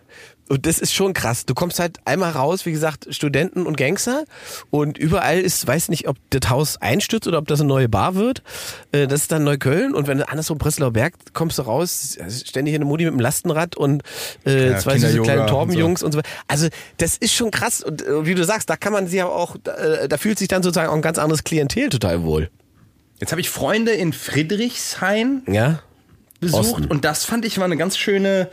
Und das ist schon krass. Du kommst halt einmal raus, wie gesagt, Studenten und Gangster und überall ist, weiß nicht, ob das Haus einstürzt oder ob das eine neue Bar wird. Äh, Das ist dann Neukölln und wenn du andersrum Prenzlauer Berg kommst du raus, ständig eine Mutti mit dem Lastenrad und äh, Ja, zwei süße kleine und so. Torbenjungs und so. Also das ist schon krass und äh, wie du sagst, da kann man sich aber auch, äh, da fühlt sich dann sozusagen auch ein ganz anderes Klientel total wohl. Jetzt habe ich Freunde in Friedrichshain Ja? besucht Osten. und das fand ich war eine ganz schöne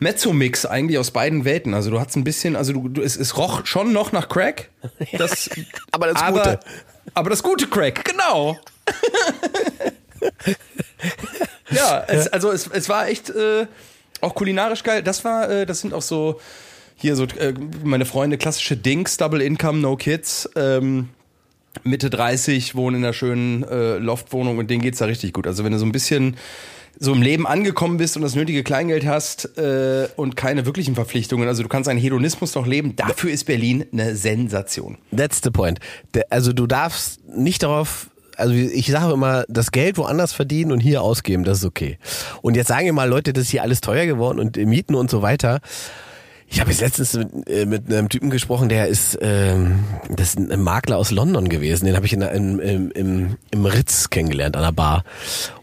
Mezzo-Mix eigentlich aus beiden Welten. Also du hattest ein bisschen, also du, du es, es roch schon noch nach Crack. Das, Aber das aber, Gute. Aber das gute Crack, genau. ja, es, also es, es war echt äh, auch kulinarisch geil. Das war, äh, das sind auch so hier so äh, meine Freunde klassische Dings, Double Income, No Kids. Ähm, Mitte 30, wohnen in einer schönen äh, Loftwohnung und denen geht's da richtig gut. Also wenn du so ein bisschen so im Leben angekommen bist und das nötige Kleingeld hast äh, und keine wirklichen Verpflichtungen, also du kannst einen Hedonismus noch leben, dafür ist Berlin eine Sensation. That's the point. Also du darfst nicht darauf, also ich sage immer, das Geld woanders verdienen und hier ausgeben, das ist okay. Und jetzt sagen wir mal Leute, das ist hier alles teuer geworden und Mieten und so weiter. Ich habe jetzt letztens mit, äh, mit einem Typen gesprochen, der ist, ähm, das ist ein Makler aus London gewesen. Den habe ich in, in, im, im, im Ritz kennengelernt an der Bar.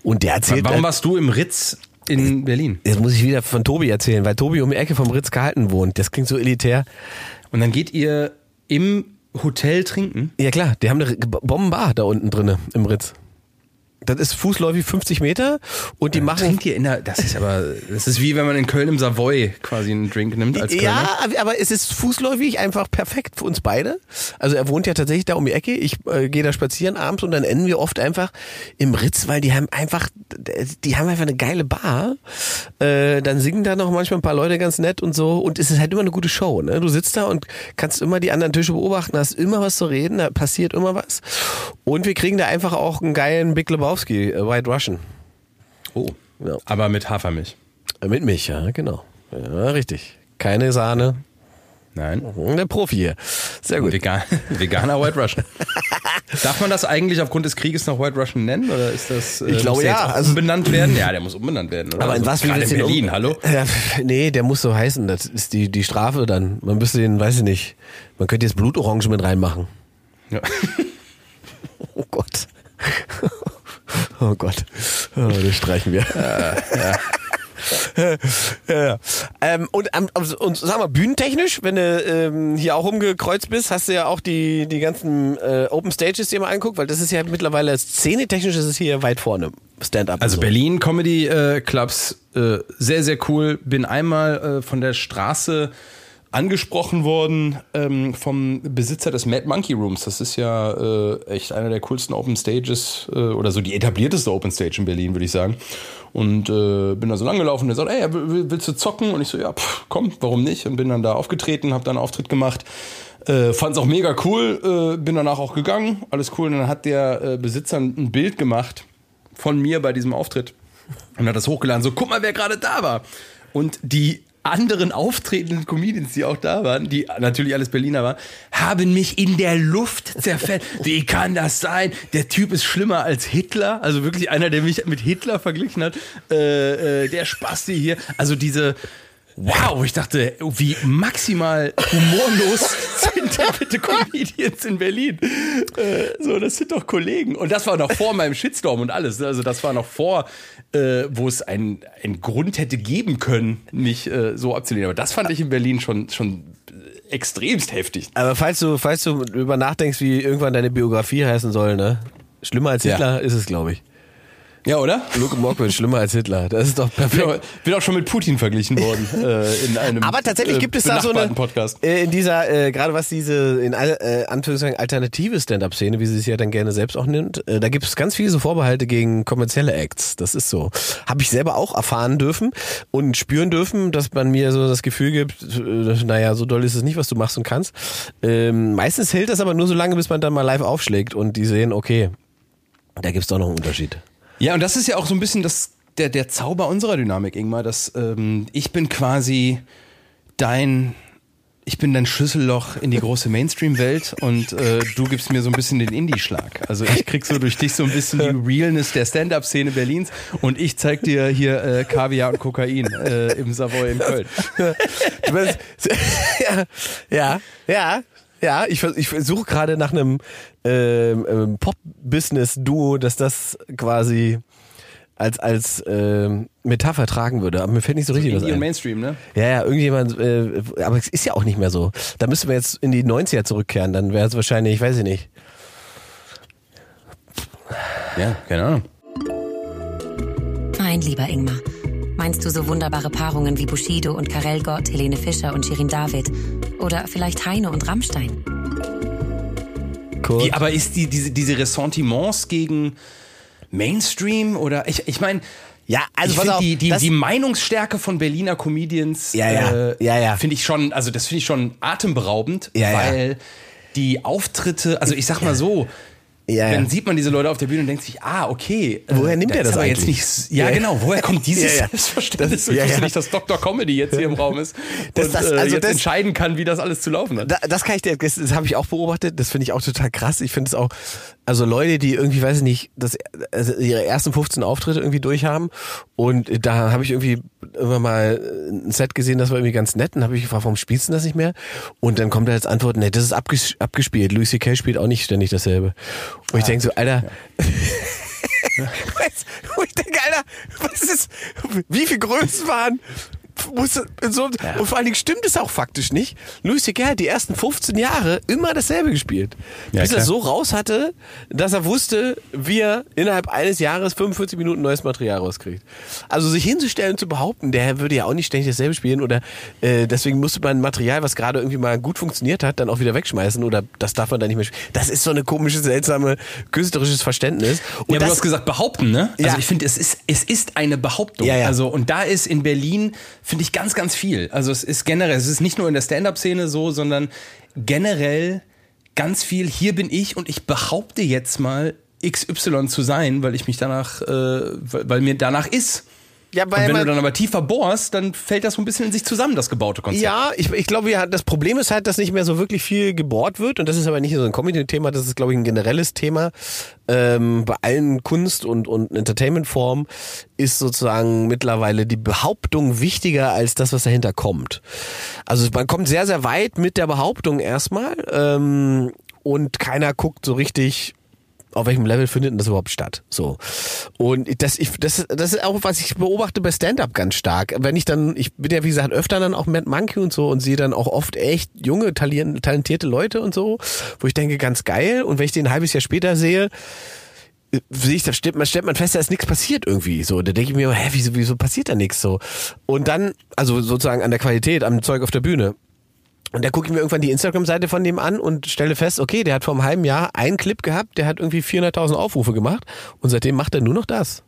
Und der erzählt, Warum warst du im Ritz in Berlin? jetzt muss ich wieder von Tobi erzählen, weil Tobi um die Ecke vom Ritz gehalten wohnt. Das klingt so elitär. Und dann geht ihr im Hotel trinken? Ja klar, die haben eine Bombenbar da unten drinne im Ritz. Das ist fußläufig 50 Meter und die machen. Trinkt ihr in der, das ist aber, das ist wie wenn man in Köln im Savoy quasi einen Drink nimmt als Kölner. Ja, aber es ist fußläufig einfach perfekt für uns beide. Also er wohnt ja tatsächlich da um die Ecke. Ich äh, gehe da spazieren abends und dann enden wir oft einfach im Ritz, weil die haben einfach, die haben einfach eine geile Bar. Äh, dann singen da noch manchmal ein paar Leute ganz nett und so. Und es ist halt immer eine gute Show. Ne? Du sitzt da und kannst immer die anderen Tische beobachten, hast immer was zu reden, da passiert immer was. Und wir kriegen da einfach auch einen geilen Big Lebowski, äh, White Russian. Oh. Ja. Aber mit Hafermilch. Äh, Mit Milch, ja, genau. Ja, richtig. Keine Sahne. Nein. Der Profi hier. Sehr gut. Vegan, veganer White Russian. Darf man das eigentlich aufgrund des Krieges noch White Russian nennen? Oder ist das, äh, Ich glaube, ja. Also- umbenannt werden? Ja, der muss umbenannt werden, oder? Aber in Also was jetzt in Berlin, um- hallo? Ja, nee, der muss so heißen. Das ist die, die Strafe dann. Man müsste den, weiß ich nicht. Man könnte jetzt Blutorange mit reinmachen. Ja. Oh Gott. Oh Gott. Oh, das streichen wir. ja. ja. Ähm, und, ähm, also, und sag mal, bühnentechnisch, wenn du ähm, hier auch rumgekreuzt bist, hast du ja auch die, die ganzen äh, Open Stages dir mal anguckt, weil das ist ja mittlerweile szenetechnisch ist es hier weit vorne. Stand-up. Also und so. Berlin Comedy äh, Clubs, äh, sehr, sehr cool. Bin einmal äh, von der Straße angesprochen worden ähm, vom Besitzer des Mad Monkey Rooms. Das ist ja äh, echt einer der coolsten Open Stages äh, oder so die etablierteste Open Stage in Berlin, würde ich sagen. Und äh, bin da so langgelaufen und der sagt, ey, will- willst du zocken? Und ich so, ja, pff, komm, warum nicht? Und bin dann da aufgetreten, habe dann einen Auftritt gemacht. Äh, fand's auch mega cool, äh, bin danach auch gegangen, alles cool. Und dann hat der äh, Besitzer ein Bild gemacht von mir bei diesem Auftritt und hat das hochgeladen. So, guck mal, wer gerade da war. Und die anderen auftretenden Comedians, die auch da waren, die natürlich alles Berliner waren, haben mich in der Luft zerfällt. Wie kann das sein? Der Typ ist schlimmer als Hitler. Also wirklich einer, der mich mit Hitler verglichen hat. Äh, äh, der Spasti hier. Also diese, Wow, ich dachte, wie maximal humorlos sind denn bitte Comedians in Berlin? Äh, so, das sind doch Kollegen. Und das war noch vor meinem Shitstorm und alles. Also das war noch vor, äh, wo es einen einen Grund hätte geben können, mich äh, so abzulehnen. Aber das fand ich in Berlin schon, schon äh, extremst heftig. Aber falls du, falls du über nachdenkst, wie irgendwann deine Biografie heißen soll, ne? Schlimmer als Ja. Hitler ist es, glaube ich. Ja, oder? Luke Mockridge, schlimmer als Hitler. Das ist doch perfekt. bin auch schon mit Putin verglichen worden äh, in einem Aber tatsächlich äh, gibt es da so eine Podcast. äh, in dieser äh, gerade was diese in äh, Anführungszeichen alternative Stand-up-Szene, wie sie es ja dann gerne selbst auch nimmt, äh, da gibt es ganz viele so Vorbehalte gegen kommerzielle Acts. Das ist so. Habe ich selber auch erfahren dürfen und spüren dürfen, dass man mir so das Gefühl gibt, äh, naja, so doll ist es nicht, was du machst und kannst. Ähm, meistens hält das aber nur so lange, bis man dann mal live aufschlägt und die sehen, okay, da gibt's doch noch einen Unterschied. Ja, und das ist ja auch so ein bisschen das, der, der Zauber unserer Dynamik, Ingmar, dass ähm, ich bin quasi dein ich bin dein Schlüsselloch in die große Mainstream-Welt und äh, du gibst mir so ein bisschen den Indie-Schlag. Also ich krieg so durch dich so ein bisschen die Realness der Stand-Up-Szene Berlins und ich zeig dir hier äh, Kaviar und Kokain äh, im Savoy in Köln. Ja, ja, ja, ja. Ich, ich suche gerade nach einem ähm, ähm, Pop-Business-Duo, das das quasi als als ähm, Metapher tragen würde. Aber mir fällt nicht so richtig was ein. Mainstream, ne? Ja, ja, irgendjemand, äh, aber es ist ja auch nicht mehr so. Da müssten wir jetzt in die 90er zurückkehren, dann wäre es wahrscheinlich, ich weiß ich nicht. Ja, keine Ahnung. Mein lieber Ingmar, meinst du so wunderbare Paarungen wie Bushido und Karel Gott, Helene Fischer und Shirin David? Oder vielleicht Heine und Rammstein? Kurz. Die, aber ist die, diese, diese Ressentiments gegen Mainstream oder ich, ich meine, Ja, also ich auf, die, die, die Meinungsstärke von Berliner Comedians, Ja, ja, äh, ja, ja. finde ich schon, also das finde ich schon atemberaubend, Ja, ja. weil die Auftritte, also ich sag mal so, Ja, dann sieht man diese Leute auf der Bühne und denkt sich, ah, okay. äh, Woher nimmt er das aber eigentlich? Jetzt nicht, ja, Ja, genau, woher kommt dieses Ja, ja. Selbstverständnis? Das- ich ja, wusste nicht, dass Dr. Comedy jetzt hier im Raum ist Das- und das- äh, also jetzt das- entscheiden kann, wie das alles zu laufen hat. Da, das kann ich dir, das, das habe ich auch beobachtet, das finde ich auch total krass. Ich finde es auch, also Leute, die irgendwie, weiß ich nicht, das, also ihre ersten 15 Auftritte irgendwie durchhaben und da habe ich irgendwie immer mal ein Set gesehen, das war irgendwie ganz nett und habe ich gefragt, warum spielst du das nicht mehr? Und dann kommt er als Antwort, nee, das ist abges abgespielt. Louis C.K. spielt auch nicht ständig dasselbe. Und ich denke so, Alter, Weißt, wo ich denke, Alter, was ist, wie viel Größen waren? Muss, so, Und vor allen Dingen stimmt es auch faktisch nicht. Louis C.K. hat die ersten 15 Jahre immer dasselbe gespielt. Ja, bis er klar. so raus hatte, dass er wusste, wie er innerhalb eines Jahres 45 Minuten neues Material rauskriegt. Also sich hinzustellen und zu behaupten, der würde ja auch nicht ständig dasselbe spielen oder äh, deswegen musste man Material, was gerade irgendwie mal gut funktioniert hat, dann auch wieder wegschmeißen oder das darf man dann nicht mehr spielen. Das ist so eine komische, seltsame, künstlerisches Verständnis. Und ja, aber du das, hast gesagt behaupten, ne? Also Ja. ich finde, es ist, es ist eine Behauptung. Ja, ja. Also und da ist in Berlin, finde ich, ganz, ganz viel. Also es ist generell, es ist nicht nur in der Stand-Up-Szene so, sondern generell ganz viel, hier bin ich und ich behaupte jetzt mal XY zu sein, weil ich mich danach, äh, weil, weil mir danach ist. Ja, Und wenn du dann aber tiefer bohrst, dann fällt das so ein bisschen in sich zusammen, das gebaute Konzept. Ja, ich, ich glaube, ja, das Problem ist halt, dass nicht mehr so wirklich viel gebohrt wird. Und das ist aber nicht so ein Comedy-Thema, das ist, glaube ich, ein generelles Thema. Ähm, bei allen Kunst- und, und Entertainment-Formen ist sozusagen mittlerweile die Behauptung wichtiger als das, was dahinter kommt. Also man kommt sehr, sehr weit mit der Behauptung erstmal. Ähm, und keiner guckt so richtig, auf welchem Level findet denn das überhaupt statt? So. Und das, ich, das, das ist auch, was ich beobachte bei Stand-Up ganz stark. Wenn ich dann, ich bin ja wie gesagt öfter dann auch Mad Monkey und so und sehe dann auch oft echt junge, talentierte Leute und so, wo ich denke, ganz geil. Und wenn ich den ein halbes Jahr später sehe, sehe ich, da stellt man, stellt man fest, da ist nichts passiert irgendwie. So, da denke ich mir, hä, wieso, wieso passiert da nichts so? Und dann, also sozusagen an der Qualität, am Zeug auf der Bühne. Und da gucke ich mir irgendwann die Instagram-Seite von dem an und stelle fest, okay, der hat vor einem halben Jahr einen Clip gehabt, der hat irgendwie 400.000 Aufrufe gemacht und seitdem macht er nur noch das.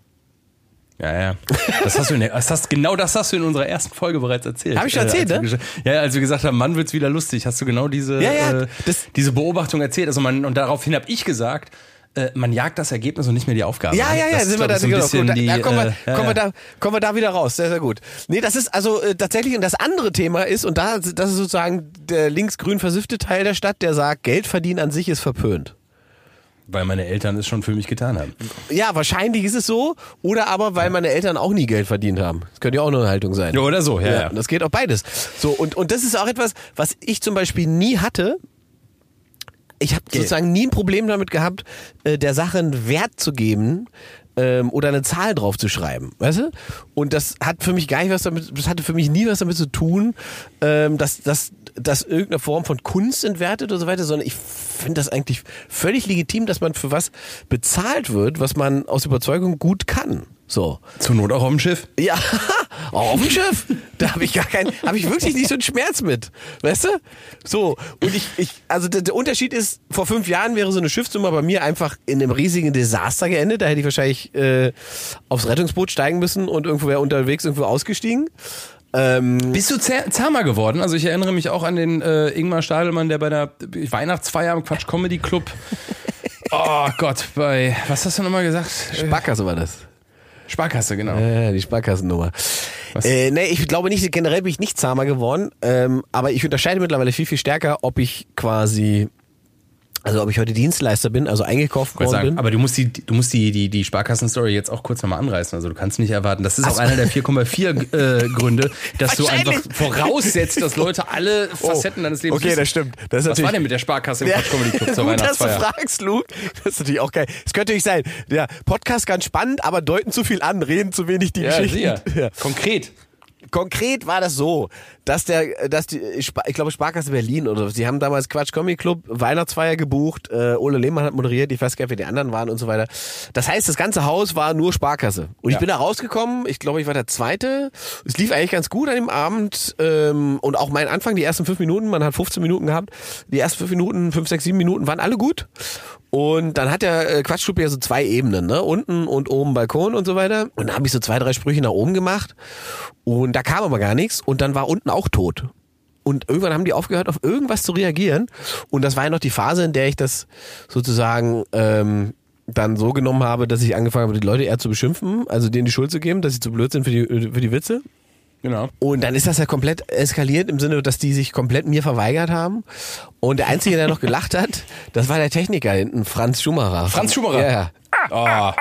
Ja, ja. Das hast du in der, das hast, genau das hast du in unserer ersten Folge bereits erzählt. Hab ich schon erzählt, als wir ne? Ja, als wir gesagt haben, Mann wird's wieder lustig, hast du genau diese, Ja, ja, äh, diese Beobachtung erzählt. Also man, und daraufhin habe ich gesagt, äh, man jagt das Ergebnis und nicht mehr die Aufgabe. Ja, ja, ja, Das sind wir da, so genau, gut, da, die, da, kommen, wir, äh, ja, kommen, wir ja. da, kommen wir da wieder raus. Sehr, sehr gut. Nee, das ist also äh, tatsächlich, und das andere Thema ist, und da, das ist sozusagen der linksgrün versiffte Teil der Stadt, der sagt, Geld verdienen an sich ist verpönt. Weil meine Eltern es schon für mich getan haben. Ja, wahrscheinlich ist es so, oder aber, weil meine Eltern auch nie Geld verdient haben. Das könnte ja auch eine Haltung sein. Ja, oder so, ja, ja. Das geht auch beides. So, und, und das ist auch etwas, was ich zum Beispiel nie hatte. Ich habe sozusagen nie ein Problem damit gehabt, äh, der Sache einen Wert zu geben ähm, oder eine Zahl drauf zu schreiben, weißt du? Und das hat für mich gar nicht was damit, das hatte für mich nie was damit zu tun, ähm, dass, dass, dass irgendeine Form von Kunst entwertet oder so weiter, sondern ich finde das eigentlich völlig legitim, dass man für was bezahlt wird, was man aus Überzeugung gut kann. So. Zur Not auch auf dem Schiff. Ja, auf dem Schiff. Da habe ich gar keinen, habe ich wirklich nicht so einen Schmerz mit. Weißt du? So. Und ich, ich also der, der Unterschied ist, vor fünf Jahren wäre so eine Schiffsnummer bei mir einfach in einem riesigen Desaster geendet. Da hätte ich wahrscheinlich äh, aufs Rettungsboot steigen müssen und irgendwo wäre unterwegs irgendwo ausgestiegen. Ähm, Bist du zahmer geworden? Also ich erinnere mich auch an den äh, Ingmar Stadelmann, der bei der Weihnachtsfeier am Quatsch Comedy Club. Oh Gott, bei was hast du nochmal gesagt? Äh, Sparkasse war das. Sparkasse, genau. Ja, die Sparkassennummer. Äh, nee, ich glaube nicht, generell bin ich nicht zahmer geworden, ähm, aber ich unterscheide mittlerweile viel, viel stärker, ob ich quasi, also ob ich heute Dienstleister bin, also eingekauft worden sagen, bin. aber du musst die, du musst die, die, die Sparkassen-Story jetzt auch kurz nochmal anreißen. Also du kannst nicht erwarten. Das ist auch einer der 4,4 äh, Gründe, dass du einfach voraussetzt, dass Leute alle Facetten deines Lebens Oh, okay, wissen. das stimmt. Das ist Was war denn mit der Sparkasse im Ja, Comedy Club zur Gut, dass du fragst, Luke. Das ist natürlich auch geil. Es könnte natürlich sein, der Podcast ganz spannend, aber deuten zu viel an, reden zu wenig die Ja, Geschichten. Ja. Konkret. Konkret war das so, dass der, dass die, Sp- ich glaube Sparkasse Berlin oder so, sie haben damals Quatsch Comedy Club Weihnachtsfeier gebucht, äh, Ole Lehmann hat moderiert, ich weiß gar nicht, wer die anderen waren und so weiter. Das heißt, das ganze Haus war nur Sparkasse. Und ich Ja. bin da rausgekommen, ich glaube, ich war der Zweite. Es lief eigentlich ganz gut an dem Abend ähm, und auch mein Anfang, die ersten fünf Minuten, man hat 15 Minuten gehabt, die ersten fünf Minuten, fünf, sechs, sieben Minuten waren alle gut. Und dann hat der äh, Quatschclub ja so zwei Ebenen, ne? Unten und oben Balkon und so weiter. Und da habe ich so zwei, drei Sprüche nach oben gemacht. Und da kam aber gar nichts. Und dann war unten auch tot. Und irgendwann haben die aufgehört, auf irgendwas zu reagieren. Und das war ja noch die Phase, in der ich das sozusagen ähm, dann so genommen habe, dass ich angefangen habe, die Leute eher zu beschimpfen, also denen die Schuld zu geben, dass sie zu blöd sind für die, für die Witze. Genau. Und dann ist das ja komplett eskaliert im Sinne, dass die sich komplett mir verweigert haben. Und der Einzige, der noch gelacht hat, das war der Techniker hinten, Franz Schumacher. Franz Schumacher? Ja, ja. Oh.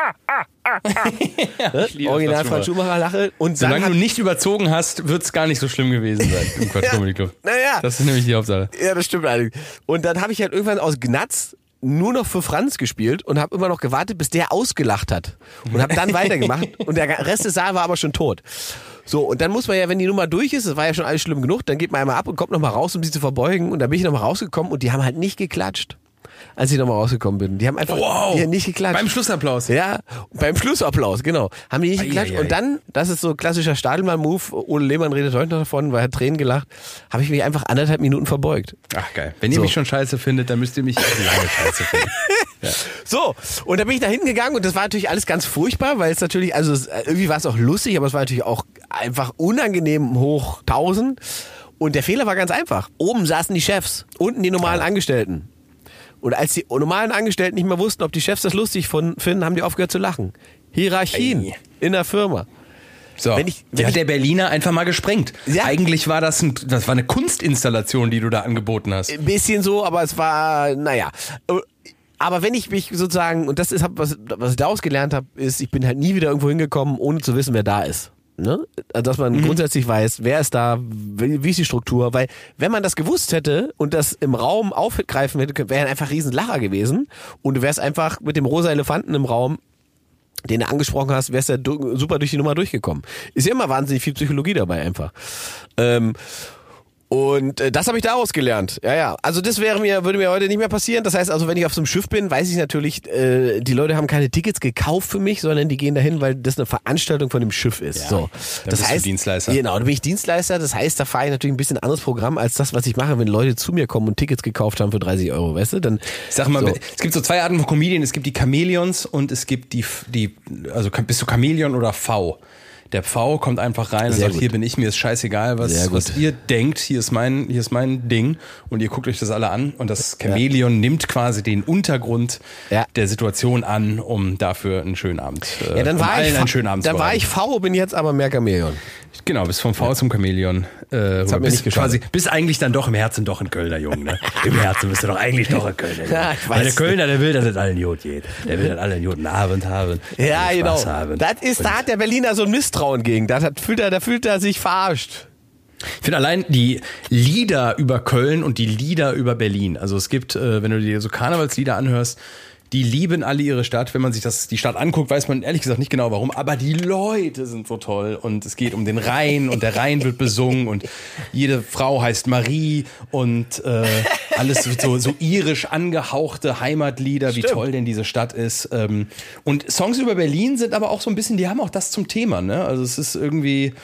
Ich liebe Original Franz Schumacher Lache. Und dann Solange du nicht überzogen hast, wird es gar nicht so schlimm gewesen sein im Quatsch Ja. Comedy Club. Naja. Das ist nämlich die Hauptsache. Ja, das stimmt eigentlich. Und dann habe ich halt irgendwann aus Gnatz nur noch für Franz gespielt und habe immer noch gewartet, bis der ausgelacht hat. Und habe dann weitergemacht. Und der Rest des Saals war aber schon tot. So, und dann muss man ja, wenn die Nummer durch ist, das war ja schon alles schlimm genug, dann geht man einmal ab und kommt nochmal raus, um sie zu verbeugen. Und da bin ich nochmal rausgekommen und die haben halt nicht geklatscht, als ich nochmal rausgekommen bin. Die haben einfach Wow. die haben nicht geklatscht. Beim Schlussapplaus. Ja, beim Schlussapplaus, genau. Haben die nicht geklatscht. ei, ei. Und dann, das ist so klassischer Stadelmann-Move, Ole Lehmann redet heute noch davon, weil er hat Tränen gelacht, habe ich mich einfach anderthalb Minuten verbeugt. Ach geil. Wenn ihr So. mich schon scheiße findet, dann müsst ihr mich auch lange scheiße finden. So, und da bin ich da hinten gegangen und das war natürlich alles ganz furchtbar, weil es natürlich, also es, irgendwie war es auch lustig, aber es war natürlich auch einfach unangenehm hoch 1000. Und der Fehler war ganz einfach. Oben saßen die Chefs, unten die normalen Angestellten. Und als die normalen Angestellten nicht mehr wussten, ob die Chefs das lustig finden, haben die aufgehört zu lachen. Hierarchien Ei. in der Firma. So, Wenn ich- wenn die hat ich- der Berliner einfach mal gesprengt. Ja. Eigentlich war das, ein, das war eine Kunstinstallation, die du da angeboten hast. Ein bisschen so, aber es war, naja. Aber wenn ich mich sozusagen, und das ist, was, was ich daraus gelernt habe, ist, ich bin halt nie wieder irgendwo hingekommen, ohne zu wissen, wer da ist. Ne? Also, Dass man grundsätzlich weiß, wer ist da, wie, ist die Struktur, weil wenn man das gewusst hätte und das im Raum aufgreifen hätte, wäre einfach riesen Lacher gewesen und du wärst einfach mit dem rosa Elefanten im Raum den du angesprochen hast, wärst du du super durch die Nummer durchgekommen. Ist ja immer wahnsinnig viel Psychologie dabei einfach. Ähm, und äh, das habe ich daraus gelernt. Ja, ja. Also das wäre mir, würde mir heute nicht mehr passieren. Das heißt also, wenn ich auf so einem Schiff bin, weiß ich natürlich, äh, die Leute haben keine Tickets gekauft für mich, sondern die gehen dahin, weil das eine Veranstaltung von dem Schiff ist. Ja, so. Das heißt, Dienstleister. Genau, da bin ich Dienstleister. Das heißt, da fahre ich natürlich ein bisschen anderes Programm als das, was ich mache, wenn Leute zu mir kommen und Tickets gekauft haben für 30 Euro, weißt du? Dann Ich sag mal, so. es gibt so zwei Arten von Comedian. Es gibt die Chamäleons und es gibt die, die also bist du Chamäleon oder V? Der V kommt einfach rein und Sehr sagt, gut. hier bin ich, mir ist scheißegal, was, was ihr denkt, hier ist mein, hier ist mein Ding und ihr guckt euch das alle an und das Chamäleon nimmt quasi den Untergrund Ja. der Situation an, um dafür einen schönen Abend, äh, ja, dann um war allen ich, einen schönen Abend dann zu war bereiten. ich V, bin jetzt aber mehr Chamäleon. Genau, bis vom V zum Chamäleon. Äh, rüber. hat mir bist nicht quasi, bist eigentlich dann doch im Herzen doch ein Kölner Junge, ne? Im Herzen bist du doch eigentlich doch ein Kölner Junge. Ja, Weil der. Kölner, der will, dass es allen gut geht. Der will, dass alle einen guten Abend haben. Ja, genau. Haben. Das ist, da hat der Berliner so ein Misstrauen gegen. Da, hat, fühlt er, da fühlt er sich verarscht. Ich finde allein die Lieder über Köln und die Lieder über Berlin. Also es gibt, äh, wenn du dir so Karnevalslieder anhörst, die lieben alle ihre Stadt. Wenn man sich das, die Stadt anguckt, weiß man ehrlich gesagt nicht genau warum. Aber die Leute sind so toll. Und es geht um den Rhein und der Rhein wird besungen und jede Frau heißt Marie und äh, alles so, so irisch angehauchte Heimatlieder, wie Stimmt. toll denn diese Stadt ist. Ähm, und Songs über Berlin sind aber auch so ein bisschen, die haben auch das zum Thema. Ne? Also es ist irgendwie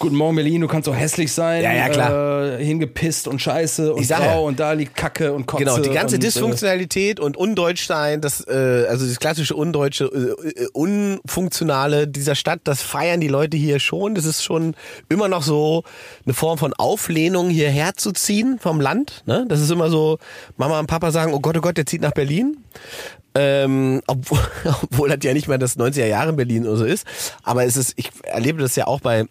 Guten Morgen Berlin, du kannst so hässlich sein, Ja, ja, klar. Äh, hingepisst und scheiße und grau ja. und da liegt Kacke und Kotze. Genau, die ganze und, äh, Dysfunktionalität und Undeutschsein, das, äh, also das klassische Undeutsche, äh, äh, Unfunktionale dieser Stadt, das feiern die Leute hier schon. Das ist schon immer noch so eine Form von Auflehnung, hierher zu ziehen vom Land. Ne? Das ist immer so, Mama und Papa sagen, oh Gott, oh Gott, der zieht nach Berlin. Ähm, obwohl, obwohl das ja nicht mehr das 90er Jahre in Berlin oder so ist. Aber es ist, ich erlebe das ja auch bei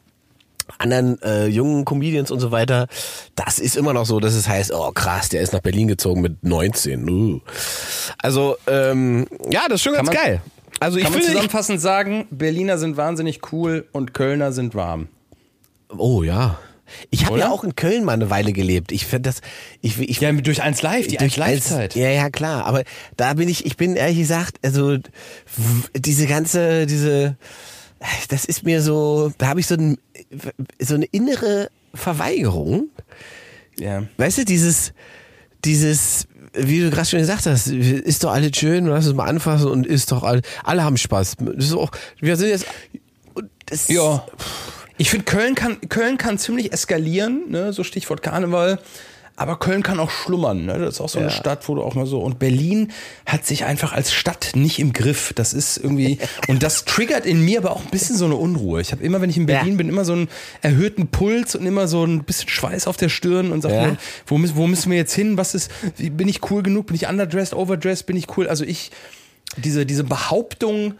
anderen äh, jungen Comedians und so weiter, das ist immer noch so, dass es heißt, oh krass, der ist nach Berlin gezogen mit 19. Uh. Also ähm, ja, das ist schon ganz man- geil. Also ich Kann man finde, ich, zusammenfassend sagen, Berliner sind wahnsinnig cool und Kölner sind warm. oh ja, ich habe ja auch in Köln mal eine Weile gelebt. Ich finde das, ich, ich Ja, durch eins live, die eins durch live Zeit. eins- Ja, ja, klar. Aber da bin ich, ich bin ehrlich gesagt, also diese ganze, diese, das ist mir so, da habe ich so, ein, so eine innere Verweigerung. Ja. Weißt du, dieses, dieses, wie du gerade schon gesagt hast, ist doch alles schön, lass es mal anfassen und ist doch alle, alle haben Spaß. Das ist auch, wir sind jetzt, das, Ja. Ich finde, Köln kann, Köln kann ziemlich eskalieren, ne? so Stichwort Karneval. Aber Köln kann auch schlummern. Ne? Das ist auch so eine Ja. Stadt, wo du auch mal so. Und Berlin hat sich einfach als Stadt nicht im Griff. Das ist irgendwie. und das triggert in mir aber auch ein bisschen so eine Unruhe. Ich habe immer, wenn ich in Berlin Ja. bin, immer so einen erhöhten Puls und immer so ein bisschen Schweiß auf der Stirn und sag Ja. mir, wo, müssen- wo müssen wir jetzt hin? Was ist, bin ich cool genug? Bin ich underdressed, overdressed? Bin ich cool? Also ich, diese, diese Behauptung.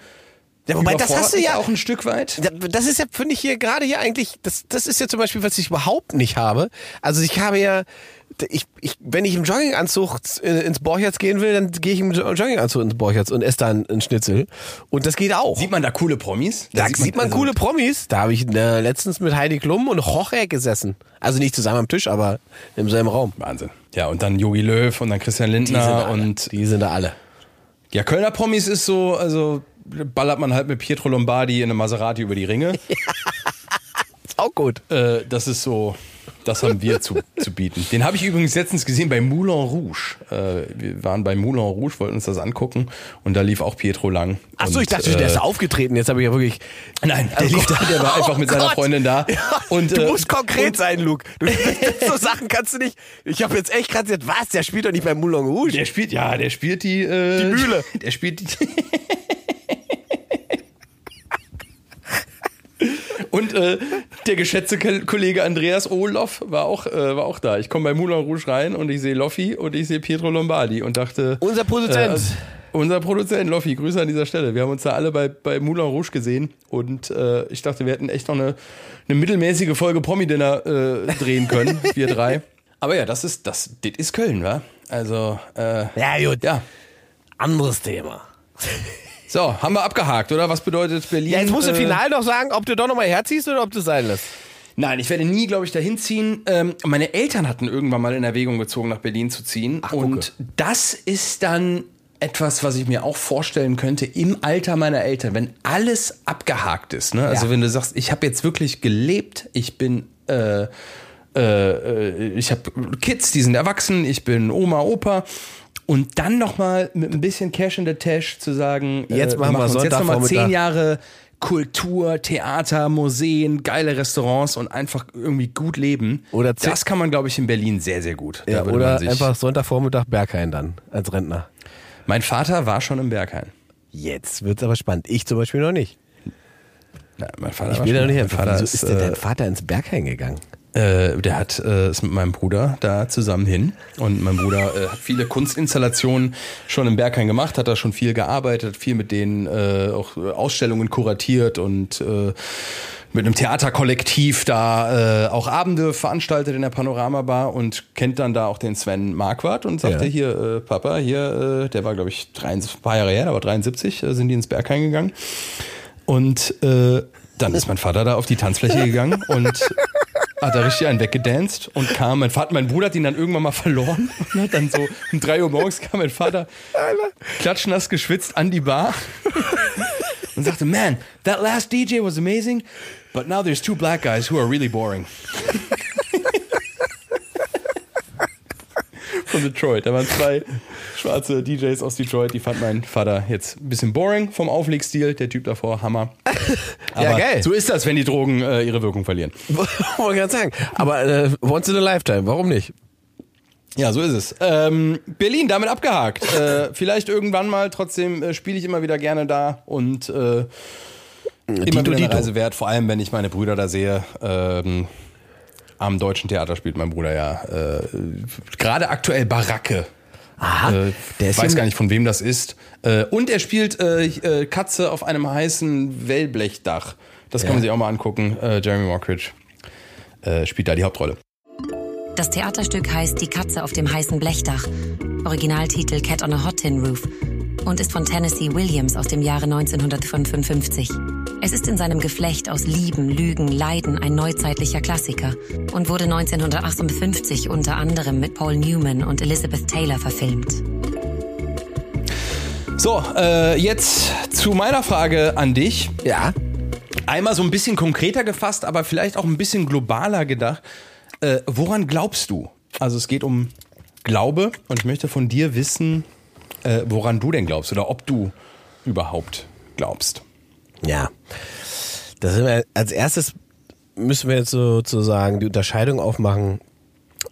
Ja, wobei, das hast du ja- auch ein Stück weit. Das ist ja, finde ich hier gerade hier eigentlich, das, das ist ja zum Beispiel, was ich überhaupt nicht habe. Also ich habe ja, ich, ich, wenn ich im Jogginganzug in- ins Borchertz gehen will, dann gehe ich im Jogginganzug ins Borchertz und esse dann einen Schnitzel. Und das geht auch. Sieht man da coole Promis? da sieht man, also- coole Promis. Da habe ich äh, letztens mit Heidi Klum und Jorge gesessen. Also nicht zusammen am Tisch, aber im selben Raum. Wahnsinn. Ja, und dann Yogi Löw und dann Christian Die Lindner da alle. und die sind da alle. ja, Kölner Promis ist so, also ballert man halt mit Pietro Lombardi in einem Maserati über die Ringe. Ist auch gut. äh, das ist so, das haben wir zu, zu bieten. Den habe ich übrigens letztens gesehen bei Moulin Rouge. Äh, wir waren bei Moulin Rouge, wollten uns das angucken und da lief auch Pietro lang. Ach so, und, ich dachte, äh, der ist aufgetreten. Jetzt habe ich ja wirklich. Nein, der Oh lief da, Gott. der war einfach mit Oh seiner Gott. Freundin da. Ja, und, du äh, musst konkret und- sein, Luke. Du, so Sachen kannst du nicht. Ich habe jetzt echt gerade gesagt, was? Der spielt doch nicht bei Moulin Rouge. Der spielt, ja, der spielt die. Äh, Die Mühle. Der spielt die. Und äh, der geschätzte Ko- Kollege Andreas Oloff war auch, äh, war auch da. Ich komme bei Moulin Rouge rein und ich sehe Loffi und ich sehe Pietro Lombardi und dachte. Unser Produzent. Äh, unser Produzent Loffi, Grüße an dieser Stelle. Wir haben uns da alle bei, bei Moulin Rouge gesehen und äh, ich dachte, wir hätten echt noch eine, eine mittelmäßige Folge Promi-Dinner äh, drehen können, wir drei. Aber ja, das ist, das, das ist Köln, wa? Also, äh, Ja, gut. ja. Anderes Thema. So, haben wir abgehakt, oder? Was bedeutet Berlin? Ja, jetzt musst du äh, final noch sagen, ob du doch nochmal herziehst oder ob du es sein lässt. Nein, ich werde nie, glaube ich, dahin ziehen. Ähm, meine Eltern hatten irgendwann mal in Erwägung gezogen, nach Berlin zu ziehen. Ach, gucke. und das ist dann etwas, was ich mir auch vorstellen könnte im Alter meiner Eltern, wenn alles abgehakt ist. Ne? Also Ja. wenn du sagst, ich habe jetzt wirklich gelebt, ich bin äh, äh, äh, ich habe Kids, die sind erwachsen, ich bin Oma, Opa. Und dann nochmal mit ein bisschen Cash in the Tash zu sagen, Jetzt äh, machen wir uns jetzt nochmal zehn Jahre Kultur, Theater, Museen, geile Restaurants und einfach irgendwie gut leben. Oder das kann man, glaube ich, in Berlin sehr, sehr gut. Ja, oder einfach Sonntagvormittag Berghain dann als Rentner. Mein Vater war schon im Berghain. Jetzt wird's aber spannend. Ich zum Beispiel noch nicht. Ja, mein Vater Ich schon- noch nicht mein. Vater Wieso ist, ist denn äh, dein Vater ins Berghain gegangen? Äh, der hat äh, ist mit meinem Bruder da zusammen hin und mein Bruder äh, hat viele Kunstinstallationen schon im Berghain gemacht, hat da schon viel gearbeitet, viel mit denen äh, auch äh, Ausstellungen kuratiert und äh, mit einem Theaterkollektiv da äh, auch Abende veranstaltet in der Panoramabar und kennt dann da auch den Sven Marquardt und sagte Ja. hier, äh, Papa, hier, äh, der war glaube ich 73, ein paar Jahre her, aber 73 äh, sind die ins Berghain gegangen und äh, dann ist mein Vater da auf die Tanzfläche gegangen und hat da richtig einen weggedanced und kam, mein Vater, mein Bruder hat ihn dann irgendwann mal verloren und hat dann so um drei Uhr morgens kam mein Vater klatschnass geschwitzt an die Bar und sagte, man, that last DJ was amazing, but now there's two black guys who are really boring. Von Detroit. Da waren zwei schwarze DJs aus Detroit, die fand mein Vater jetzt ein bisschen boring vom Auflegstil. Der Typ davor, Hammer. Aber geil. so ist das, wenn die Drogen äh, ihre Wirkung verlieren. Wollte ich gerade sagen. Aber äh, once in a lifetime, warum nicht? Ja, so ist es. Ähm, Berlin, damit abgehakt. Äh, vielleicht irgendwann mal, trotzdem äh, spiele ich immer wieder gerne da und äh, immer Dito, wieder eine. Reise wert, vor allem wenn ich meine Brüder da sehe. Ähm, am Deutschen Theater spielt mein Bruder ja äh, gerade aktuell Baracke. Aha, Äh, der ist weiß gar nicht, von wem das ist. Äh, und er spielt äh, äh, Katze auf einem heißen Wellblechdach. Das kann Ja. man sich auch mal angucken. Äh, Jeremy Mockridge. äh, spielt da die Hauptrolle. Das Theaterstück heißt Die Katze auf dem heißen Blechdach, Originaltitel Cat on a Hot Tin Roof und ist von Tennessee Williams aus dem Jahre 1955. Es ist in seinem Geflecht aus Lieben, Lügen, Leiden ein neuzeitlicher Klassiker und wurde 1958 unter anderem mit Paul Newman und Elizabeth Taylor verfilmt. So, äh, jetzt zu meiner Frage an dich. Ja. Einmal so ein bisschen konkreter gefasst, aber vielleicht auch ein bisschen globaler gedacht. Äh, woran glaubst du? Also es geht um Glaube und ich möchte von dir wissen, äh, woran du denn glaubst oder ob du überhaupt glaubst. Ja. Das sind wir, als erstes müssen wir jetzt sozusagen die Unterscheidung aufmachen.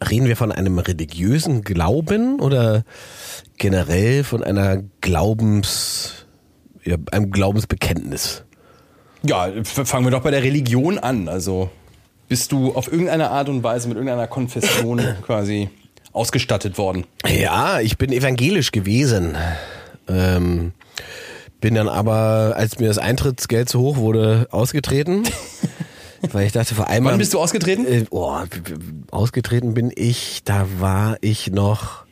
Reden wir von einem religiösen Glauben oder generell von einer Glaubens, ja, einem Glaubensbekenntnis? Ja, fangen wir doch bei der Religion an. Also bist du auf irgendeine Art und Weise mit irgendeiner Konfession quasi ausgestattet worden? Ja, ich bin evangelisch gewesen. Ähm, bin dann aber, als mir das Eintrittsgeld zu hoch wurde, ausgetreten. Weil ich dachte, vor einmal. Wann bist du ausgetreten? Äh, oh, ausgetreten bin ich, da war ich noch.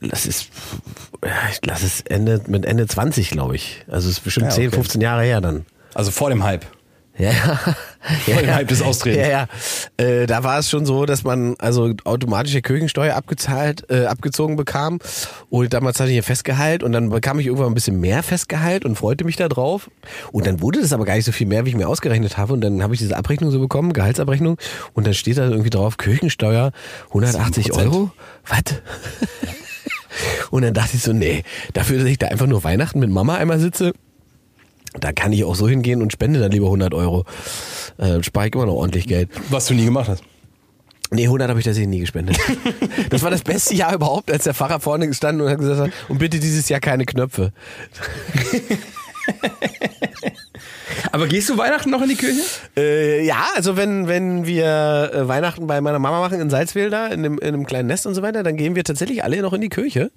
Das ist, lass es Ende, mit Ende 20, glaube ich. Also es ist bestimmt Ja, 10, okay. 15 Jahre her dann. Also vor dem Hype. Ja, ja. Hype des Austretens. Ja, ja. Äh, da war es schon so, dass man also automatische Kirchensteuer abgezahlt, äh, abgezogen bekam. Und damals hatte ich hier Festgehalt und dann bekam ich irgendwann ein bisschen mehr Festgehalt und freute mich da drauf. Und dann wurde das aber gar nicht so viel mehr, wie ich mir ausgerechnet habe. Und dann habe ich diese Abrechnung so bekommen, Gehaltsabrechnung. Und dann steht da irgendwie drauf, Kirchensteuer 180 7%. Euro. Was? Und dann dachte ich so, nee, dafür, dass ich da einfach nur Weihnachten mit Mama einmal sitze, da kann ich auch so hingehen und spende dann lieber 100 Euro. Äh, spare ich immer noch ordentlich Geld. Was du nie gemacht hast. Nee, 100 habe ich tatsächlich nie gespendet. Das war das beste Jahr überhaupt, als der Pfarrer vorne gestanden und hat gesagt, und bitte dieses Jahr keine Knöpfe. Aber gehst du Weihnachten noch in die Kirche? Äh, ja, also wenn, wenn wir äh, Weihnachten bei meiner Mama machen in Salzwedel in einem, in einem kleinen Nest und so weiter, dann gehen wir tatsächlich alle noch in die Kirche.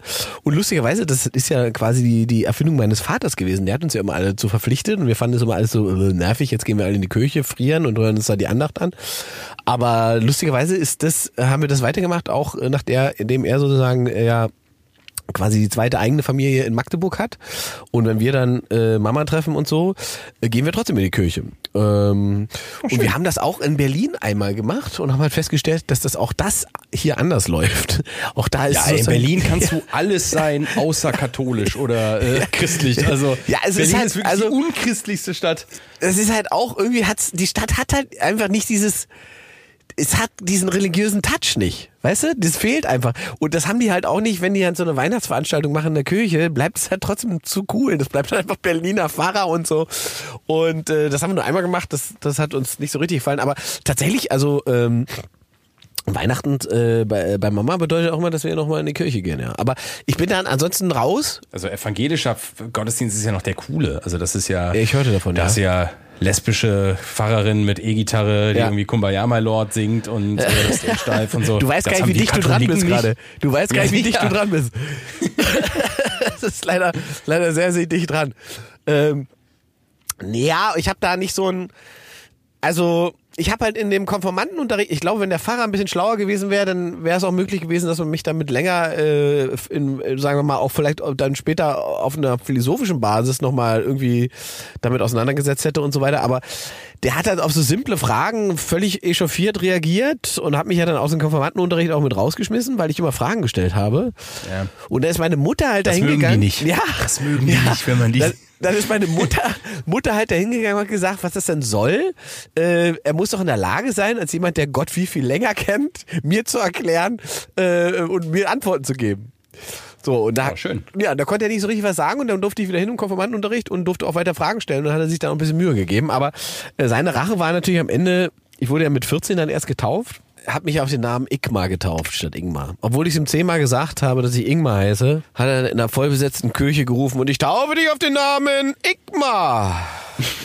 Und lustigerweise, das ist ja quasi die, die Erfindung meines Vaters gewesen. Der hat uns ja immer alle zu verpflichtet und wir fanden es immer alles so äh, nervig. Jetzt gehen wir alle in die Kirche, frieren und hören uns da die Andacht an. Aber lustigerweise ist das, haben wir das weitergemacht, auch nach der, indem er sozusagen, äh, ja, quasi die zweite eigene Familie in Magdeburg hat. Und wenn wir dann äh, Mama treffen und so, äh, gehen wir trotzdem in die Kirche. Ähm, und wir haben das auch in Berlin einmal gemacht und haben halt festgestellt, dass das auch das hier anders läuft. Auch da ist Ja, in Berlin kannst du alles sein, außer katholisch oder äh, christlich. Also Ja, es ist Berlin halt- ist wirklich also- die unchristlichste Stadt. es ist halt auch irgendwie hat's die Stadt hat halt einfach nicht dieses es hat diesen religiösen Touch nicht, weißt du? Das fehlt einfach. Und das haben die halt auch nicht, wenn die halt so eine Weihnachtsveranstaltung machen in der Kirche, bleibt es halt trotzdem zu cool. Das bleibt halt einfach Berliner Pfarrer und so. Und äh, das haben wir nur einmal gemacht, das, das hat uns nicht so richtig gefallen. Aber tatsächlich, also ähm, Weihnachten äh, bei, bei Mama bedeutet auch immer, dass wir nochmal in die Kirche gehen, ja. Aber ich bin dann ansonsten raus. Also evangelischer Gottesdienst ist ja noch der coole. Also das ist ja. Ja, ich hörte davon, Da ja. ist ja lesbische Pfarrerin mit E-Gitarre, die Ja. irgendwie Kumbaya My Lord singt und äh, das steif und so. Du weißt Das gar nicht, wie dicht du dran bist gerade. Du weißt gar nicht, wie dicht du dran bist. das ist leider, leider sehr, sehr dicht dran. Ähm, ja, ich habe da nicht so ein, also ich habe halt in dem Konformantenunterricht, ich glaube, wenn der Pfarrer ein bisschen schlauer gewesen wäre, dann wäre es auch möglich gewesen, dass man mich damit länger, äh, in, äh, sagen wir mal, auch vielleicht dann später auf einer philosophischen Basis nochmal irgendwie damit auseinandergesetzt hätte und so weiter. Aber der hat halt auf so simple Fragen völlig echauffiert reagiert und hat mich ja dann aus dem Konformantenunterricht auch mit rausgeschmissen, weil ich immer Fragen gestellt habe. Ja. Und da ist meine Mutter halt Das dahin mögen die gegangen. nicht. Ja, Das mögen die nicht, wenn man die- Dann, dann ist meine Mutter, Mutter halt dahin gegangen und hat gesagt, was das denn soll. Äh, er muss doch in der Lage sein, als jemand, der Gott viel, viel länger kennt, mir zu erklären äh, und mir Antworten zu geben. So, und da, Ja, schön. ja, da konnte er nicht so richtig was sagen und dann durfte ich wieder hin im Konfirmandenunterricht und durfte auch weiter Fragen stellen und dann hat er sich dann auch ein bisschen Mühe gegeben. Aber äh, seine Rache war natürlich am Ende, ich wurde ja mit 14 dann erst getauft, hat mich auf den Namen Igmar getauft statt Ingmar. Obwohl ich es ihm zehnmal gesagt habe, dass ich Ingmar heiße, hat er in einer vollbesetzten Kirche gerufen und ich taufe dich auf den Namen Igmar.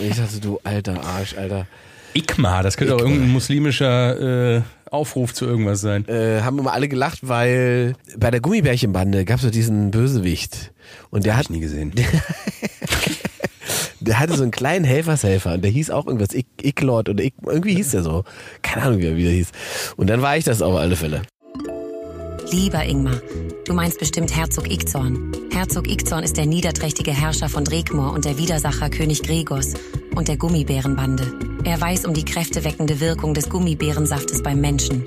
Ich dachte, du alter Arsch, Alter. Ikma, das könnte auch Ikma. irgendein muslimischer äh, Aufruf zu irgendwas sein. Äh, haben immer alle gelacht, weil bei der Gummibärchenbande gab es so diesen Bösewicht. Und der hat nie gesehen. der hatte so einen kleinen Helfershelfer und der hieß auch irgendwas, Ik Iklord oder Ik irgendwie hieß der so. Keine Ahnung, wie er wieder hieß. Und dann war ich das auf alle Fälle. Lieber Ingmar, du meinst bestimmt Herzog Igzorn. Herzog Igzorn ist der niederträchtige Herrscher von Drekmor und der Widersacher König Gregos und der Gummibärenbande. Er weiß um die kräfteweckende Wirkung des Gummibärensaftes beim Menschen.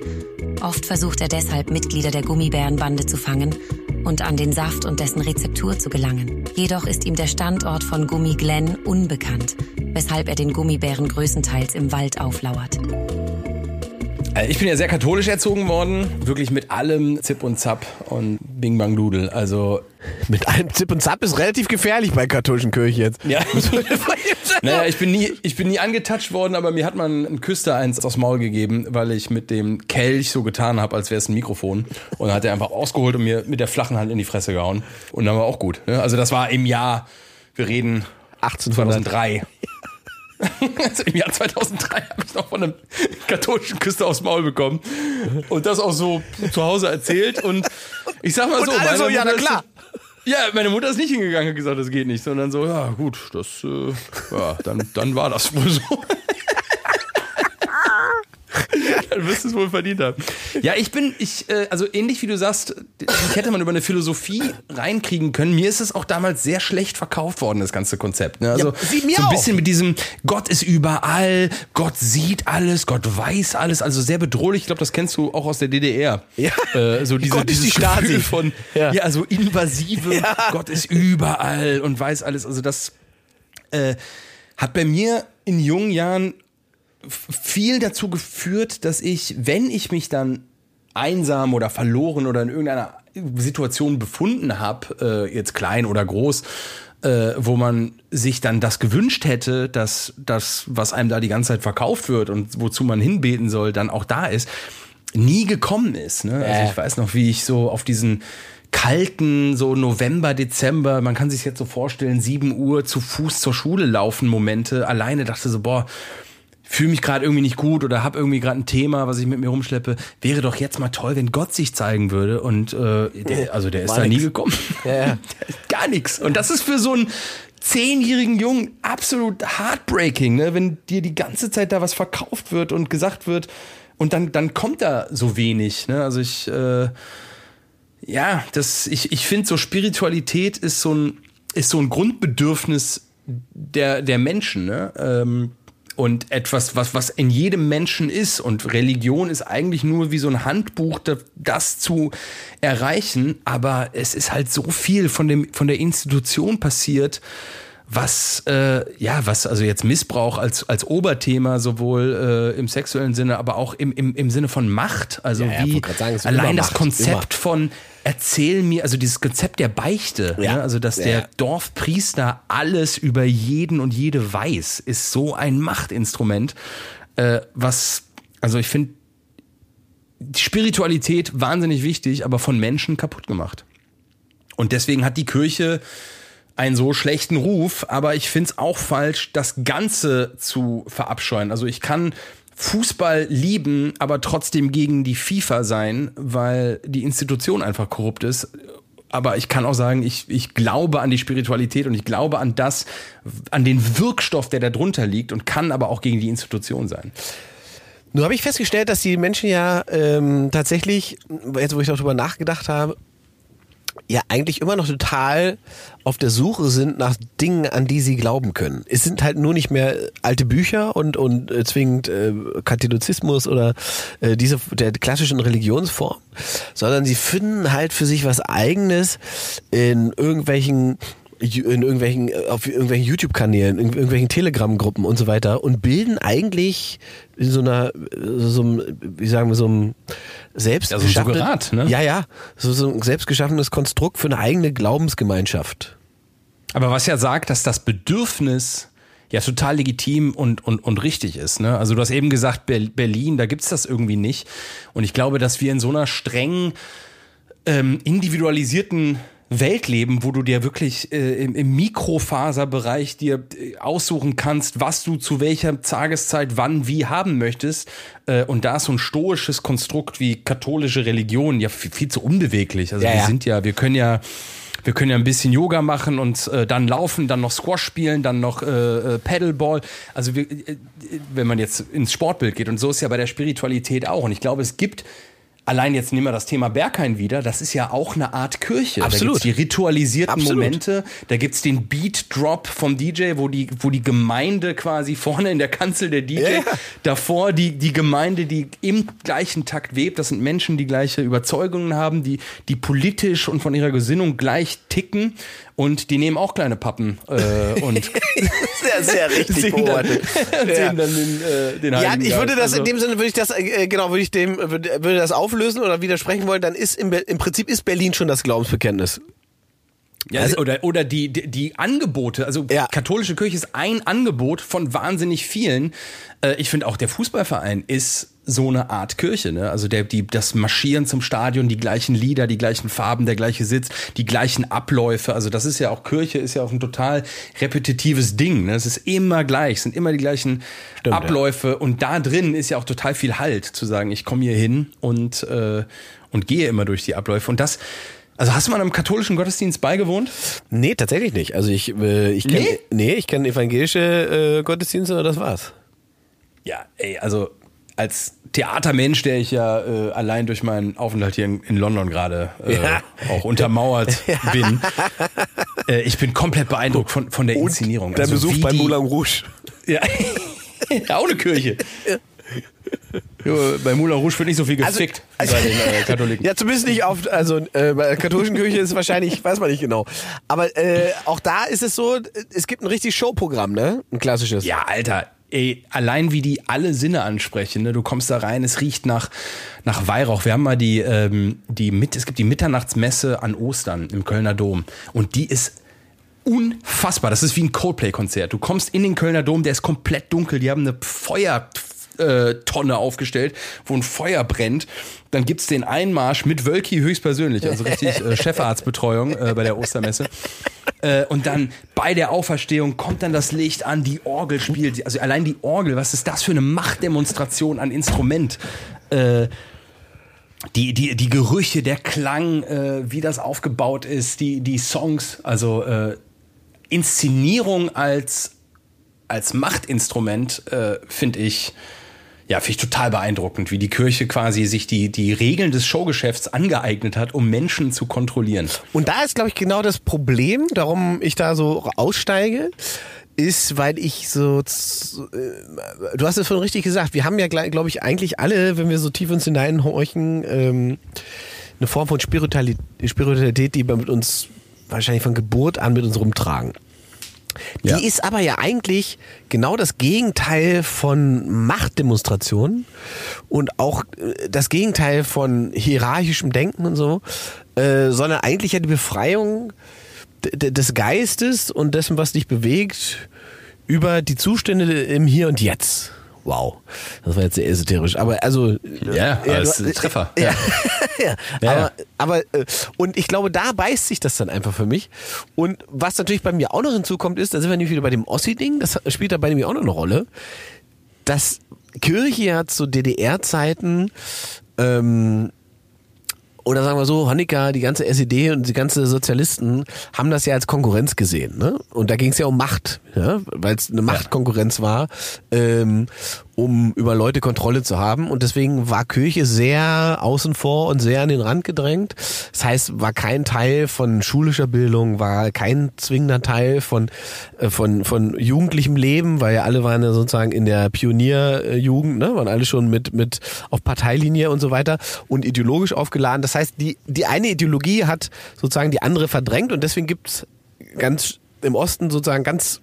Oft versucht er deshalb, Mitglieder der Gummibärenbande zu fangen und an den Saft und dessen Rezeptur zu gelangen. Jedoch ist ihm der Standort von Gummi Glen unbekannt, weshalb er den Gummibären größtenteils im Wald auflauert. Äh, Ich bin ja sehr katholisch erzogen worden, wirklich mit allem Zip und Zap und Bing Bang Doodle. Also Mit allem Zip und Zap ist relativ gefährlich bei katholischen Kirchen jetzt. Ja. naja, ich bin nie, ich bin nie angetatscht worden, aber mir hat man ein Küster eins aufs Maul gegeben, weil ich mit dem Kelch so getan habe, als wäre es ein Mikrofon. Und dann hat er einfach ausgeholt und mir mit der flachen Hand in die Fresse gehauen. Und dann war auch gut. Ne? Also das war im Jahr, wir reden 1800. 2003. Also Im Jahr 2003 habe ich noch von einem katholischen Küster aufs Maul bekommen und das auch so zu Hause erzählt und ich sag mal so, Und alle so, ja, na klar. Ja, meine Mutter ist nicht hingegangen und gesagt, das geht nicht, sondern so, ja gut, das, äh, ja, dann, dann war das wohl so. Dann wirst du es wohl verdient haben. Ja, ich bin, ich, äh, also ähnlich wie du sagst, ich hätte man über eine Philosophie reinkriegen können. Mir ist es auch damals sehr schlecht verkauft worden, das ganze Konzept. Ne? Also Ja, so ein auch. bisschen mit diesem Gott ist überall, Gott sieht alles, Gott weiß alles, also sehr bedrohlich. Ich glaube, das kennst du auch aus der DDR. Ja. Äh, so diese, Gott ist die Stasi. Gefühl von, Ja. ja, so invasive, Gott ist überall und weiß alles. Also das äh, hat bei mir in jungen Jahren viel dazu geführt, dass ich, wenn ich mich dann einsam oder verloren oder in irgendeiner Situation befunden habe, äh, jetzt klein oder groß, äh, wo man sich dann das gewünscht hätte, dass das, was einem da die ganze Zeit verkauft wird und wozu man hinbeten soll, dann auch da ist, nie gekommen ist. Ne? Also ich weiß noch, wie ich so auf diesen kalten, so November, Dezember, man kann sich jetzt so vorstellen, 7 Uhr zu Fuß zur Schule laufen Momente, alleine dachte so, boah, fühle mich gerade irgendwie nicht gut oder habe irgendwie gerade ein Thema, was ich mit mir rumschleppe. Wäre doch jetzt mal toll, wenn Gott sich zeigen würde. Und äh, der, also der ist War da nie gekommen. Ja, ja. Gar nichts. Und das ist für so einen zehnjährigen Jungen absolut heartbreaking, ne? wenn dir die ganze Zeit da was verkauft wird und gesagt wird und dann, dann kommt da so wenig. Ne? Also ich, äh, ja, das, ich, ich finde so Spiritualität ist so ein, ist so ein Grundbedürfnis der, der Menschen, ne? Ähm, und etwas, was, was in jedem Menschen ist. Und Religion ist eigentlich nur wie so ein Handbuch, da- das zu erreichen. Aber es ist halt so viel von, dem, von der Institution passiert, was, äh, ja, was, also jetzt Missbrauch als, als Oberthema, sowohl äh, im sexuellen Sinne, aber auch im, im, im Sinne von Macht. Also Ja, wie sagen, immer allein das Konzept von erzähl mir, also dieses Konzept der Beichte, Ja. ne? also dass Ja, der. Dorfpriester alles über jeden und jede weiß, ist so ein Machtinstrument, äh, was, also ich finde Spiritualität wahnsinnig wichtig, aber von Menschen kaputt gemacht. Und deswegen hat die Kirche einen so schlechten Ruf, aber ich finde es auch falsch, das Ganze zu verabscheuen. Also ich kann Fußball lieben, aber trotzdem gegen die FIFA sein, weil die Institution einfach korrupt ist. Aber ich kann auch sagen, ich, ich glaube an die Spiritualität und ich glaube an das, an den Wirkstoff, der da drunter liegt und kann aber auch gegen die Institution sein. Nur habe ich festgestellt, dass die Menschen ja ähm, tatsächlich, jetzt wo ich darüber nachgedacht habe, ja eigentlich immer noch total auf der Suche sind nach Dingen, an die sie glauben können. Es sind halt nur nicht mehr alte Bücher und, und äh, zwingend äh, Katholizismus oder äh, diese der klassischen Religionsform, sondern sie finden halt für sich was Eigenes in irgendwelchen in irgendwelchen auf irgendwelchen YouTube-Kanälen, in irgendwelchen Telegram-Gruppen und so weiter und bilden eigentlich in so einer so einem, wie sagen wir so einem selbst Ja, so ein ne? Ja, ja, so, so ein selbstgeschaffenes Konstrukt für eine eigene Glaubensgemeinschaft. Aber was ja sagt, dass das Bedürfnis ja total legitim und, und, und richtig ist. Ne? Also du hast eben gesagt, Ber- Berlin, da gibt's das irgendwie nicht. Und ich glaube, dass wir in so einer streng ähm, individualisierten Welt leben, wo du dir wirklich äh, im, im Mikrofaserbereich dir äh, aussuchen kannst, was du zu welcher Tageszeit wann wie haben möchtest. Äh, und da ist so ein stoisches Konstrukt wie katholische Religion ja viel, viel zu unbeweglich. Also Ja, wir ja. sind ja, wir können ja wir können ja ein bisschen Yoga machen und äh, dann laufen, dann noch Squash spielen, dann noch äh, äh, Paddleball. Also wir, äh, wenn man jetzt ins Sportbild geht und so ist ja bei der Spiritualität auch. Und ich glaube, es gibt Allein jetzt nehmen wir das Thema Berghain wieder, das ist ja auch eine Art Kirche. Absolut. Da gibt's die ritualisierten Absolut. Momente, da gibt's den Beat-Drop vom DJ, wo die, wo die Gemeinde quasi vorne in der Kanzel der DJ, Ja. davor die, die Gemeinde, die im gleichen Takt webt. Das sind Menschen, die gleiche Überzeugungen haben, die, die politisch und von ihrer Gesinnung gleich ticken. Und die nehmen auch kleine Pappen äh, und Sehr, sehr richtig dann, beobachtet. und Ja. singen dann den, äh, den Ja, ich würde das in Also- dem Sinne würde ich das äh, genau würde ich dem würde, das auflösen oder widersprechen wollen. Dann ist im, im Prinzip ist Berlin schon das Glaubensbekenntnis. Ja, Also- oder oder die, die, die Angebote, also Ja. katholische Kirche ist ein Angebot von wahnsinnig vielen. Äh, ich finde auch der Fußballverein ist so eine Art Kirche, ne? Also der, die, das Marschieren zum Stadion, die gleichen Lieder, die gleichen Farben, der gleiche Sitz, die gleichen Abläufe. Also das ist ja auch Kirche, ist ja auch ein total repetitives Ding. Ne? Es ist immer gleich, es sind immer die gleichen Stimmt, Abläufe. Und da drin ist ja auch total viel Halt, zu sagen, ich komme hier hin und, äh, und gehe immer durch die Abläufe. Und das, also hast du mal einem katholischen Gottesdienst beigewohnt? Nee, tatsächlich nicht. Also ich äh, ich kenne Nee? nee? ich kenne evangelische äh, Gottesdienste, aber das war's. Ja, ey, also als Theatermensch, der ich ja äh, allein durch meinen Aufenthalt hier in, in London gerade äh, Ja. auch untermauert bin, äh, ich bin komplett beeindruckt von, von der Inszenierung. Der Also Besuch die- Moulin Rouge. Ja. auch eine Kirche. Jo, bei Moulin Rouge wird nicht so viel Also- gefickt wie bei den äh, Katholiken. Ja, zumindest nicht auf, also äh, bei der katholischen Kirche ist es wahrscheinlich, weiß man nicht genau. Aber äh, auch da ist es so, es gibt ein richtig Showprogramm, ne? Ein klassisches. Ja, Alter. Ey, allein wie die alle Sinne ansprechen, ne? Du kommst da rein, es riecht nach, nach Weihrauch. Wir haben mal die, ähm, die mit, es gibt die Mitternachtsmesse an Ostern im Kölner Dom. Und die ist unfassbar. Das ist wie ein Coldplay-Konzert. Du kommst in den Kölner Dom, der ist komplett dunkel. Die haben eine Feuer, äh, Tonne aufgestellt, wo ein Feuer brennt. Dann gibt's den Einmarsch mit Wölki höchstpersönlich, also richtig äh, Chefarztbetreuung äh, bei der Ostermesse. Äh, und dann bei der Auferstehung kommt dann das Licht an, die Orgel spielt. Also allein die Orgel, was ist das für eine Machtdemonstration an Instrument? Äh, die, die, die Gerüche, der Klang, äh, wie das aufgebaut ist, die, die Songs, also äh, Inszenierung als, als Machtinstrument, äh, finde ich, ja, finde ich total beeindruckend, wie die Kirche quasi sich die, die Regeln des Showgeschäfts angeeignet hat, um Menschen zu kontrollieren. Und da ist, glaube ich, genau das Problem, darum ich da so aussteige, ist, weil ich so, äh, du hast es schon richtig gesagt, wir haben ja, glaube ich, eigentlich alle, wenn wir so tief uns hineinhorchen, ähm, eine Form von Spiritualität, Spiritualität, die wir mit uns wahrscheinlich von Geburt an mit uns rumtragen. Die Ja. ist aber ja eigentlich genau das Gegenteil von Machtdemonstrationen und auch äh, das Gegenteil von hierarchischem Denken und so, äh, sondern eigentlich ja die Befreiung des Geistes und dessen, was dich bewegt, über die Zustände im Hier und Jetzt. Wow, das war jetzt sehr esoterisch, aber also Ja, du- das ist ein Treffer. Ja, ja. Ja. aber, aber äh, und ich glaube, da beißt sich das dann einfach für mich. Und was natürlich bei mir auch noch hinzukommt, ist, da sind wir nämlich wieder bei dem Ossi-Ding, das spielt da bei mir auch noch eine Rolle, dass Kirche ja zu DDR-Zeiten ähm, oder sagen wir so, Honecker, die ganze SED und die ganze Sozialisten haben das ja als Konkurrenz gesehen. Ne? Und da ging es ja um Macht, ja? weil es eine Machtkonkurrenz war, ähm, um über Leute Kontrolle zu haben. Und deswegen war Kirche sehr außen vor und sehr an den Rand gedrängt. Das heißt, war kein Teil von schulischer Bildung, war kein zwingender Teil von, äh, von, von jugendlichem Leben, weil ja alle waren ja sozusagen in der Pionierjugend, ne? waren alle schon mit, mit auf Parteilinie und so weiter und ideologisch aufgeladen. Das heißt, die, die eine Ideologie hat sozusagen die andere verdrängt und deswegen gibt's ganz im Osten sozusagen ganz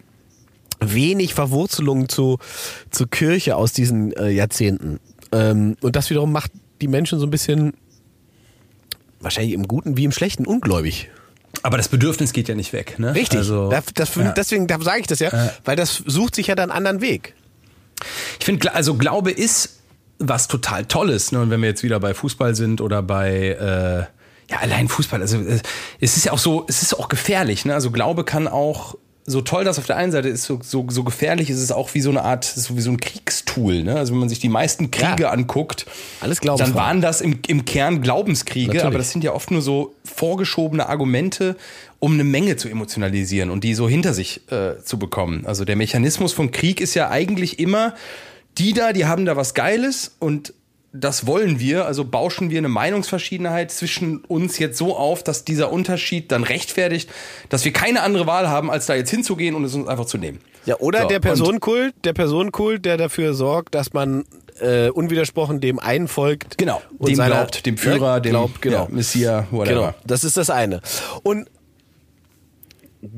wenig Verwurzelung zu, zu Kirche aus diesen äh, Jahrzehnten. Ähm, und das wiederum macht die Menschen so ein bisschen, wahrscheinlich im Guten wie im Schlechten, ungläubig. Aber das Bedürfnis geht ja nicht weg, ne? Richtig. Also, das, das, ja. Deswegen da sage ich das ja, weil das sucht sich ja dann einen anderen Weg. Ich finde, also Glaube ist was total Tolles. Ne? Und wenn wir jetzt wieder bei Fußball sind oder bei äh, ja allein Fußball, also äh, es ist ja auch so, es ist auch gefährlich. Ne? Also Glaube kann auch so toll das auf der einen Seite ist, so, so, so gefährlich ist es auch wie so eine Art, so wie so ein Kriegstool. Tool. Ne? Also wenn man sich die meisten Kriege Ja. anguckt, Alles dann waren das im, im Kern Glaubenskriege, Natürlich. aber das sind ja oft nur so vorgeschobene Argumente, um eine Menge zu emotionalisieren und die so hinter sich äh, zu bekommen. Also der Mechanismus von Krieg ist ja eigentlich immer, die da, die haben da was Geiles und das wollen wir, also bauschen wir eine Meinungsverschiedenheit zwischen uns jetzt so auf, dass dieser Unterschied dann rechtfertigt, dass wir keine andere Wahl haben, als da jetzt hinzugehen und es uns einfach zu nehmen. Ja, oder So, der Personenkult, der Personenkult, der dafür sorgt, dass man äh, unwidersprochen dem einen folgt. Genau, dem seiner- glaubt, dem Führer, ne, dem glaubt, genau. ja, Messias, whatever. Genau, das ist das eine. Und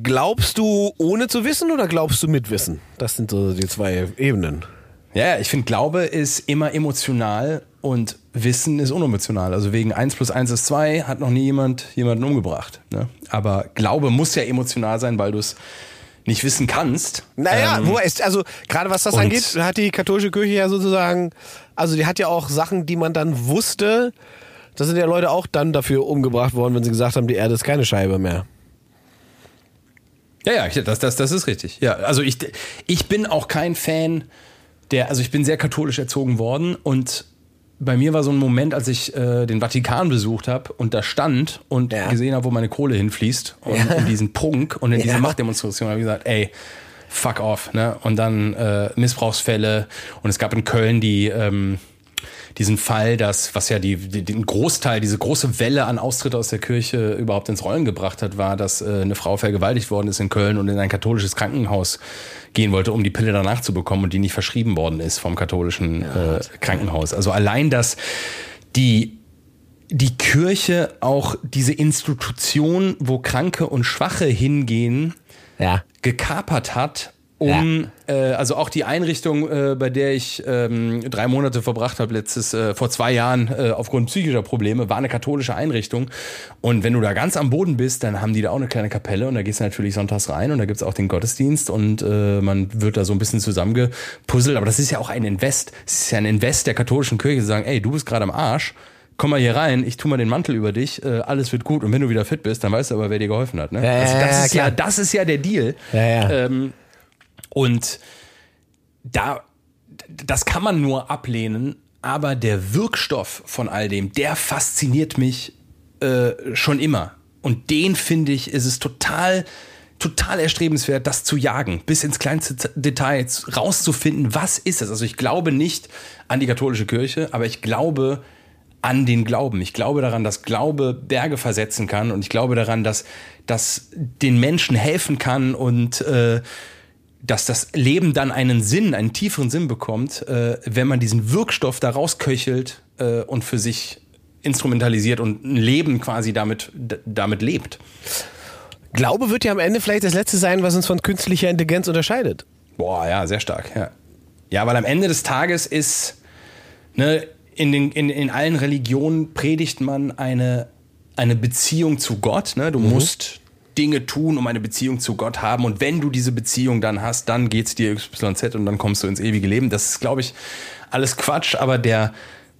glaubst du ohne zu wissen oder glaubst du mit Wissen? Das sind so die zwei Ebenen. Ja, ja, ich finde, Glaube ist immer emotional und Wissen ist unemotional. Also wegen 1 plus 1 ist 2 hat noch nie jemand jemanden umgebracht. Ne? Aber Glaube muss ja emotional sein, weil du es nicht wissen kannst. Naja, Ähm, wo ist, also gerade was das angeht, hat die katholische Kirche ja sozusagen, also die hat ja auch Sachen, die man dann wusste, da sind ja Leute auch dann dafür umgebracht worden, wenn sie gesagt haben, die Erde ist keine Scheibe mehr. Ja, ja, das, das, das ist richtig. Ja, also ich, ich bin auch kein Fan der, also ich bin sehr katholisch erzogen worden und bei mir war so ein Moment, als ich äh, den Vatikan besucht habe und da stand und Ja. gesehen habe, wo meine Kohle hinfließt und in diesen Prunk und in diese Ja. Machtdemonstration habe ich gesagt, ey, fuck off, ne? Und dann äh, Missbrauchsfälle und es gab in Köln die ähm, diesen Fall, dass, was ja die, den Großteil, diese große Welle an Austritt aus der Kirche überhaupt ins Rollen gebracht hat, war, dass äh, eine Frau vergewaltigt worden ist in Köln und in ein katholisches Krankenhaus gehen wollte, um die Pille danach zu bekommen und die nicht verschrieben worden ist vom katholischen äh, Krankenhaus. Also allein, dass die die Kirche auch diese Institution, wo Kranke und Schwache hingehen, Ja. gekapert hat, um äh, also auch die Einrichtung, äh, bei der ich ähm, drei Monate verbracht habe letztes äh, vor zwei Jahren äh, aufgrund psychischer Probleme, war eine katholische Einrichtung. Und wenn du da ganz am Boden bist, dann haben die da auch eine kleine Kapelle und da gehst du natürlich sonntags rein und da gibt's auch den Gottesdienst und äh, man wird da so ein bisschen zusammengepuzzelt. Aber das ist ja auch ein Invest. Es ist ja ein Invest der katholischen Kirche zu sagen, ey, du bist gerade am Arsch. Komm mal hier rein, ich tu mal den Mantel über dich, äh, alles wird gut und wenn du wieder fit bist, dann weißt du aber, wer dir geholfen hat. Ne? Ja, also ja, das, ja, ist ja, klar. das ist ja der Deal. Ja, ja. Ähm, und da, das kann man nur ablehnen, aber der Wirkstoff von all dem, der fasziniert mich äh, schon immer. Und den finde ich, ist es total, total erstrebenswert, das zu jagen, bis ins kleinste Detail rauszufinden, was ist es. Also ich glaube nicht an die katholische Kirche, aber ich glaube an den Glauben. Ich glaube daran, dass Glaube Berge versetzen kann und ich glaube daran, dass das den Menschen helfen kann und äh, dass das Leben dann einen Sinn, einen tieferen Sinn bekommt, äh, wenn man diesen Wirkstoff da rausköchelt äh, und für sich instrumentalisiert und ein Leben quasi damit, damit lebt. Glaube wird ja am Ende vielleicht das Letzte sein, was uns von künstlicher Intelligenz unterscheidet. Boah, ja, sehr stark, ja. Ja, weil am Ende des Tages ist, ne, in, den, in, in allen Religionen predigt man eine, eine Beziehung zu Gott. Ne? Du musst Dinge tun, um eine Beziehung zu Gott haben. Und wenn du diese Beziehung dann hast, dann geht's dir XYZ und dann kommst du ins ewige Leben. Das ist, glaube ich, alles Quatsch. Aber der,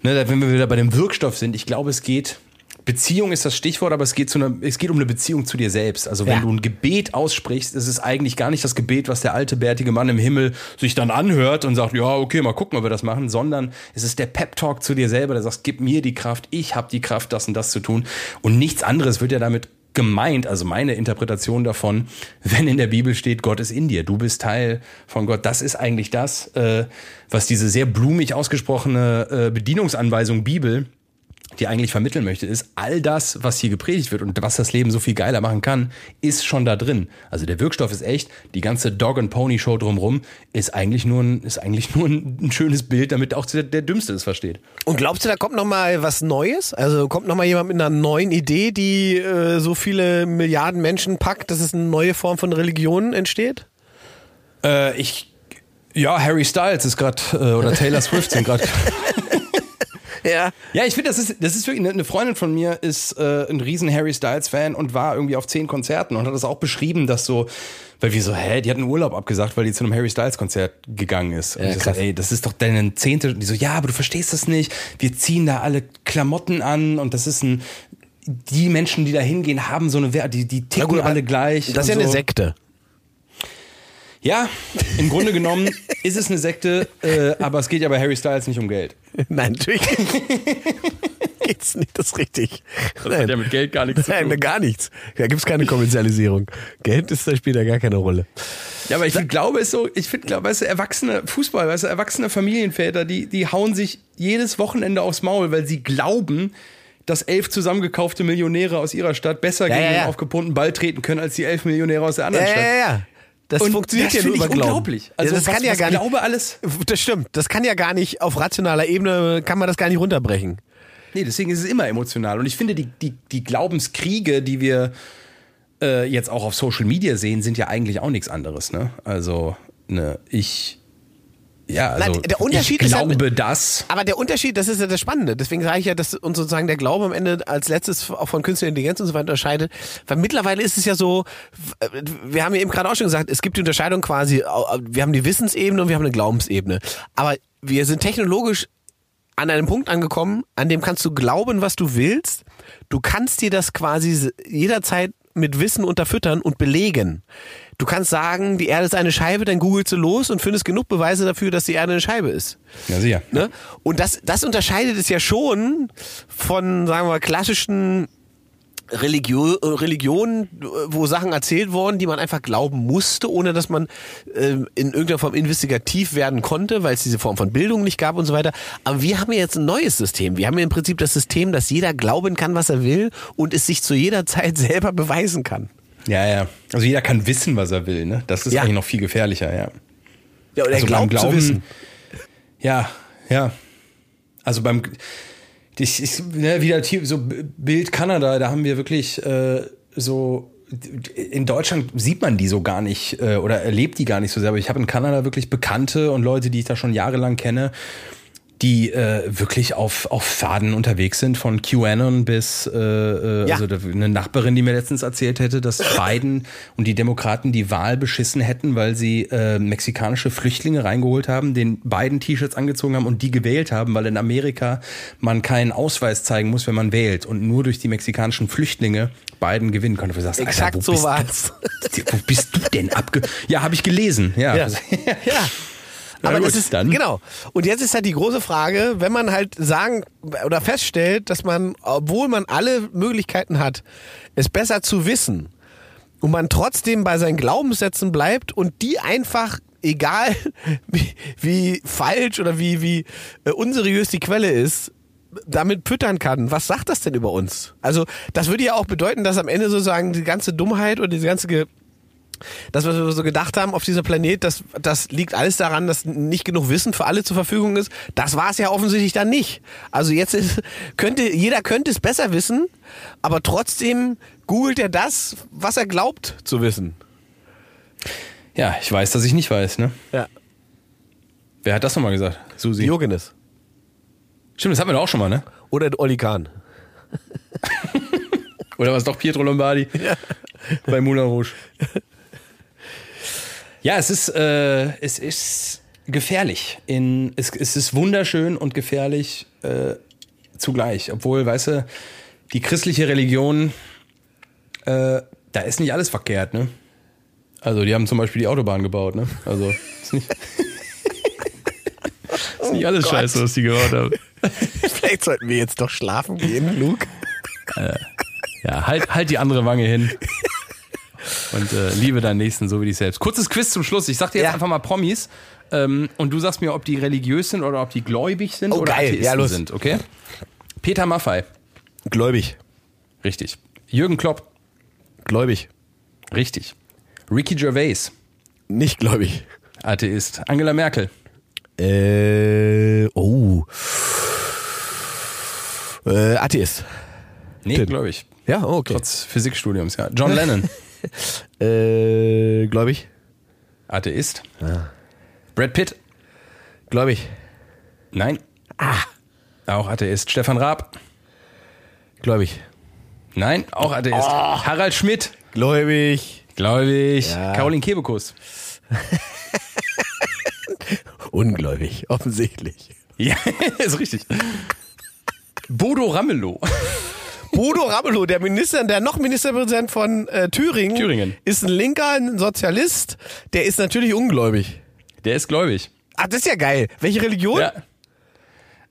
ne, wenn wir wieder bei dem Wirkstoff sind, ich glaube, es geht. Beziehung ist das Stichwort, aber es geht, zu einer, es geht um eine Beziehung zu dir selbst. Also wenn Ja. du ein Gebet aussprichst, ist es eigentlich gar nicht das Gebet, was der alte bärtige Mann im Himmel sich dann anhört und sagt, ja, okay, mal gucken, ob wir das machen, sondern es ist der Pep-Talk zu dir selber, der sagt, gib mir die Kraft, ich habe die Kraft, das und das zu tun. Und nichts anderes wird ja damit gemeint, also meine Interpretation davon, wenn in der Bibel steht, Gott ist in dir, du bist Teil von Gott. Das ist eigentlich das, äh, was diese sehr blumig ausgesprochene äh, Bedienungsanweisung Bibel die eigentlich vermitteln möchte, ist, all das, was hier gepredigt wird und was das Leben so viel geiler machen kann, ist schon da drin. Also der Wirkstoff ist echt, die ganze Dog and Pony Show drumrum ist eigentlich nur ein, ist eigentlich nur ein, ein schönes Bild, damit auch der, der Dümmste es versteht. Und glaubst du, da kommt noch mal was Neues? Also kommt noch mal jemand mit einer neuen Idee, die äh, so viele Milliarden Menschen packt, dass es eine neue Form von Religion entsteht? Äh, ich, ja, Harry Styles ist gerade, äh, oder Taylor Swift sind gerade. Ja. Ja, ich finde, das ist, das ist wirklich, eine Freundin von mir ist äh, ein riesen Harry Styles-Fan und war irgendwie auf zehn Konzerten und hat das auch beschrieben, dass so, weil wir so, hä, die hat einen Urlaub abgesagt, weil die zu einem Harry Styles-Konzert gegangen ist. Und Ja, ich so, ey, das ist doch deine zehnte. Die so, ja, aber du verstehst das nicht. Wir ziehen da alle Klamotten an und das ist ein, die Menschen, die da hingehen, haben so eine Wert, die, die ticken alle gleich. Das ist ja und eine so. Sekte. Ja, im Grunde genommen ist es eine Sekte, äh, aber es geht ja bei Harry Styles nicht um Geld. Nein, natürlich geht's nicht, das ist richtig. Das hat ja mit Geld gar nichts zu Nein, tun. gar nichts. Da gibt's keine Kommerzialisierung. Geld ist, da spielt ja gar keine Rolle. Ja, aber ich glaube, es ist so, ich finde, weißt du, erwachsene Fußball, weißt du, erwachsene Familienväter, die, die hauen sich jedes Wochenende aufs Maul, weil sie glauben, dass elf zusammengekaufte Millionäre aus ihrer Stadt besser Ja, gegen ja, den ja. aufgepumpten Ball treten können als die elf Millionäre aus der Ja, anderen ja, Stadt. ja, ja. Das Und funktioniert das ja nur über Glauben. unglaublich. Also ja, das was, kann ja gar nicht. Glaube alles. Das stimmt. Das kann ja gar nicht auf rationaler Ebene kann man das gar nicht runterbrechen. Nee, deswegen ist es immer emotional. Und ich finde, die, die, die Glaubenskriege, die wir äh, jetzt auch auf Social Media sehen, sind ja eigentlich auch nichts anderes. Ne? Also, ne, ich. Ja, also Nein, der Unterschied ich ist ja- glaube das. Aber der Unterschied, das ist ja das Spannende. Deswegen sage ich ja, dass uns sozusagen der Glaube am Ende als letztes auch von künstlicher Intelligenz und so weiter unterscheidet. Weil mittlerweile ist es ja so, wir haben ja eben gerade auch schon gesagt, es gibt die Unterscheidung quasi, wir haben die Wissensebene und wir haben eine Glaubensebene. Aber wir sind technologisch an einem Punkt angekommen, an dem kannst du glauben, was du willst. Du kannst dir das quasi jederzeit mit Wissen unterfüttern und belegen. Du kannst sagen, die Erde ist eine Scheibe, dann googelst du los und findest genug Beweise dafür, dass die Erde eine Scheibe ist. Ja, sicher. Ne? Und das, das unterscheidet es ja schon von, sagen wir mal, klassischen Religio äh, Religionen, äh, wo Sachen erzählt wurden, die man einfach glauben musste, ohne dass man ähm, in irgendeiner Form investigativ werden konnte, weil es diese Form von Bildung nicht gab und so weiter. Aber wir haben ja jetzt ein neues System. Wir haben ja im Prinzip das System, dass jeder glauben kann, was er will und es sich zu jeder Zeit selber beweisen kann. Ja, ja. Also jeder kann wissen, was er will. Ne? Das ist Ja. eigentlich noch viel gefährlicher, ja. Ja, oder Also glaubt beim zu Glauben- wissen. Ja, ja. Also beim ich, ich, ne, wieder so Bild Kanada, da haben wir wirklich äh, so in Deutschland sieht man die so gar nicht äh, oder erlebt die gar nicht so sehr. Aber ich habe in Kanada wirklich Bekannte und Leute, die ich da schon jahrelang kenne, die äh, wirklich auf, auf Faden unterwegs sind, von QAnon bis äh, äh, Ja. also eine Nachbarin, die mir letztens erzählt hätte, dass Biden und die Demokraten die Wahl beschissen hätten, weil sie äh, mexikanische Flüchtlinge reingeholt haben, den beiden T-Shirts angezogen haben und die gewählt haben, weil in Amerika man keinen Ausweis zeigen muss, wenn man wählt und nur durch die mexikanischen Flüchtlinge Biden gewinnen konnte. Du sagst, Alter, Exakt wo so bist war's. Du, wo bist du denn abge... Ja, habe ich gelesen. Ja. Ja. ja. Aber gut, das ist dann. genau. Und jetzt ist halt die große Frage, wenn man halt sagen oder feststellt, dass man, obwohl man alle Möglichkeiten hat, es besser zu wissen und man trotzdem bei seinen Glaubenssätzen bleibt und die einfach egal wie, wie falsch oder wie wie äh, unseriös die Quelle ist, damit füttern kann. Was sagt das denn über uns? Also, das würde ja auch bedeuten, dass am Ende sozusagen die ganze Dummheit und diese ganze das, was wir so gedacht haben auf dieser Planet, das, das liegt alles daran, dass nicht genug Wissen für alle zur Verfügung ist. Das war es ja offensichtlich dann nicht. Also jetzt ist, könnte, jeder könnte es besser wissen, aber trotzdem googelt er das, was er glaubt zu wissen. ja, ich weiß, dass ich nicht weiß. Ne? Ja. Wer hat das nochmal gesagt? Susi. Diogenes. Stimmt, das hatten wir doch auch schon mal, ne? Oder Olli Kahn. Oder war es doch Pietro Lombardi bei Moulin Rouge? Ja, es ist, äh, es ist gefährlich. In, es, es ist wunderschön und gefährlich äh, zugleich. Obwohl, weißt du, die christliche Religion, äh, da ist nicht alles verkehrt, ne? Also, die haben zum Beispiel die Autobahn gebaut, ne? Also, ist nicht, ist nicht alles Gott. scheiße, was die gebaut haben. Vielleicht sollten wir jetzt doch schlafen gehen, Luke. Ja, halt, halt die andere Wange hin. Und äh, liebe deinen Nächsten so wie dich selbst. Kurzes Quiz zum Schluss. Ich sag dir jetzt Ja. einfach mal Promis. Ähm, und du sagst mir, ob die religiös sind oder ob die gläubig sind Oh, oder geil. Atheisten Ja, sind, okay? Peter Maffei. Gläubig. Richtig. Jürgen Klopp. Gläubig. Richtig. Ricky Gervais. Nicht gläubig. Atheist. Angela Merkel. Äh, oh. Äh, Atheist. Nee, gläubig. Ja, okay. Trotz Physikstudiums, ja. John Lennon. Äh, gläubig. Atheist. Brad Pitt. Gläubig. Nein. Ah. Auch Atheist. Stefan Raab. Gläubig. Nein, auch Atheist. Harald Schmidt. Gläubig. Gläubig. Ja. Caroline Kebekus. Ungläubig, offensichtlich. Ja, ist richtig. Bodo Ramelow. Bodo Ramelow, der Minister, der noch Ministerpräsident von äh, Thüringen, Thüringen. ist ein Linker, ein Sozialist. Der ist natürlich ungläubig. Der ist gläubig. Ah, das ist ja geil. Welche Religion? Ja.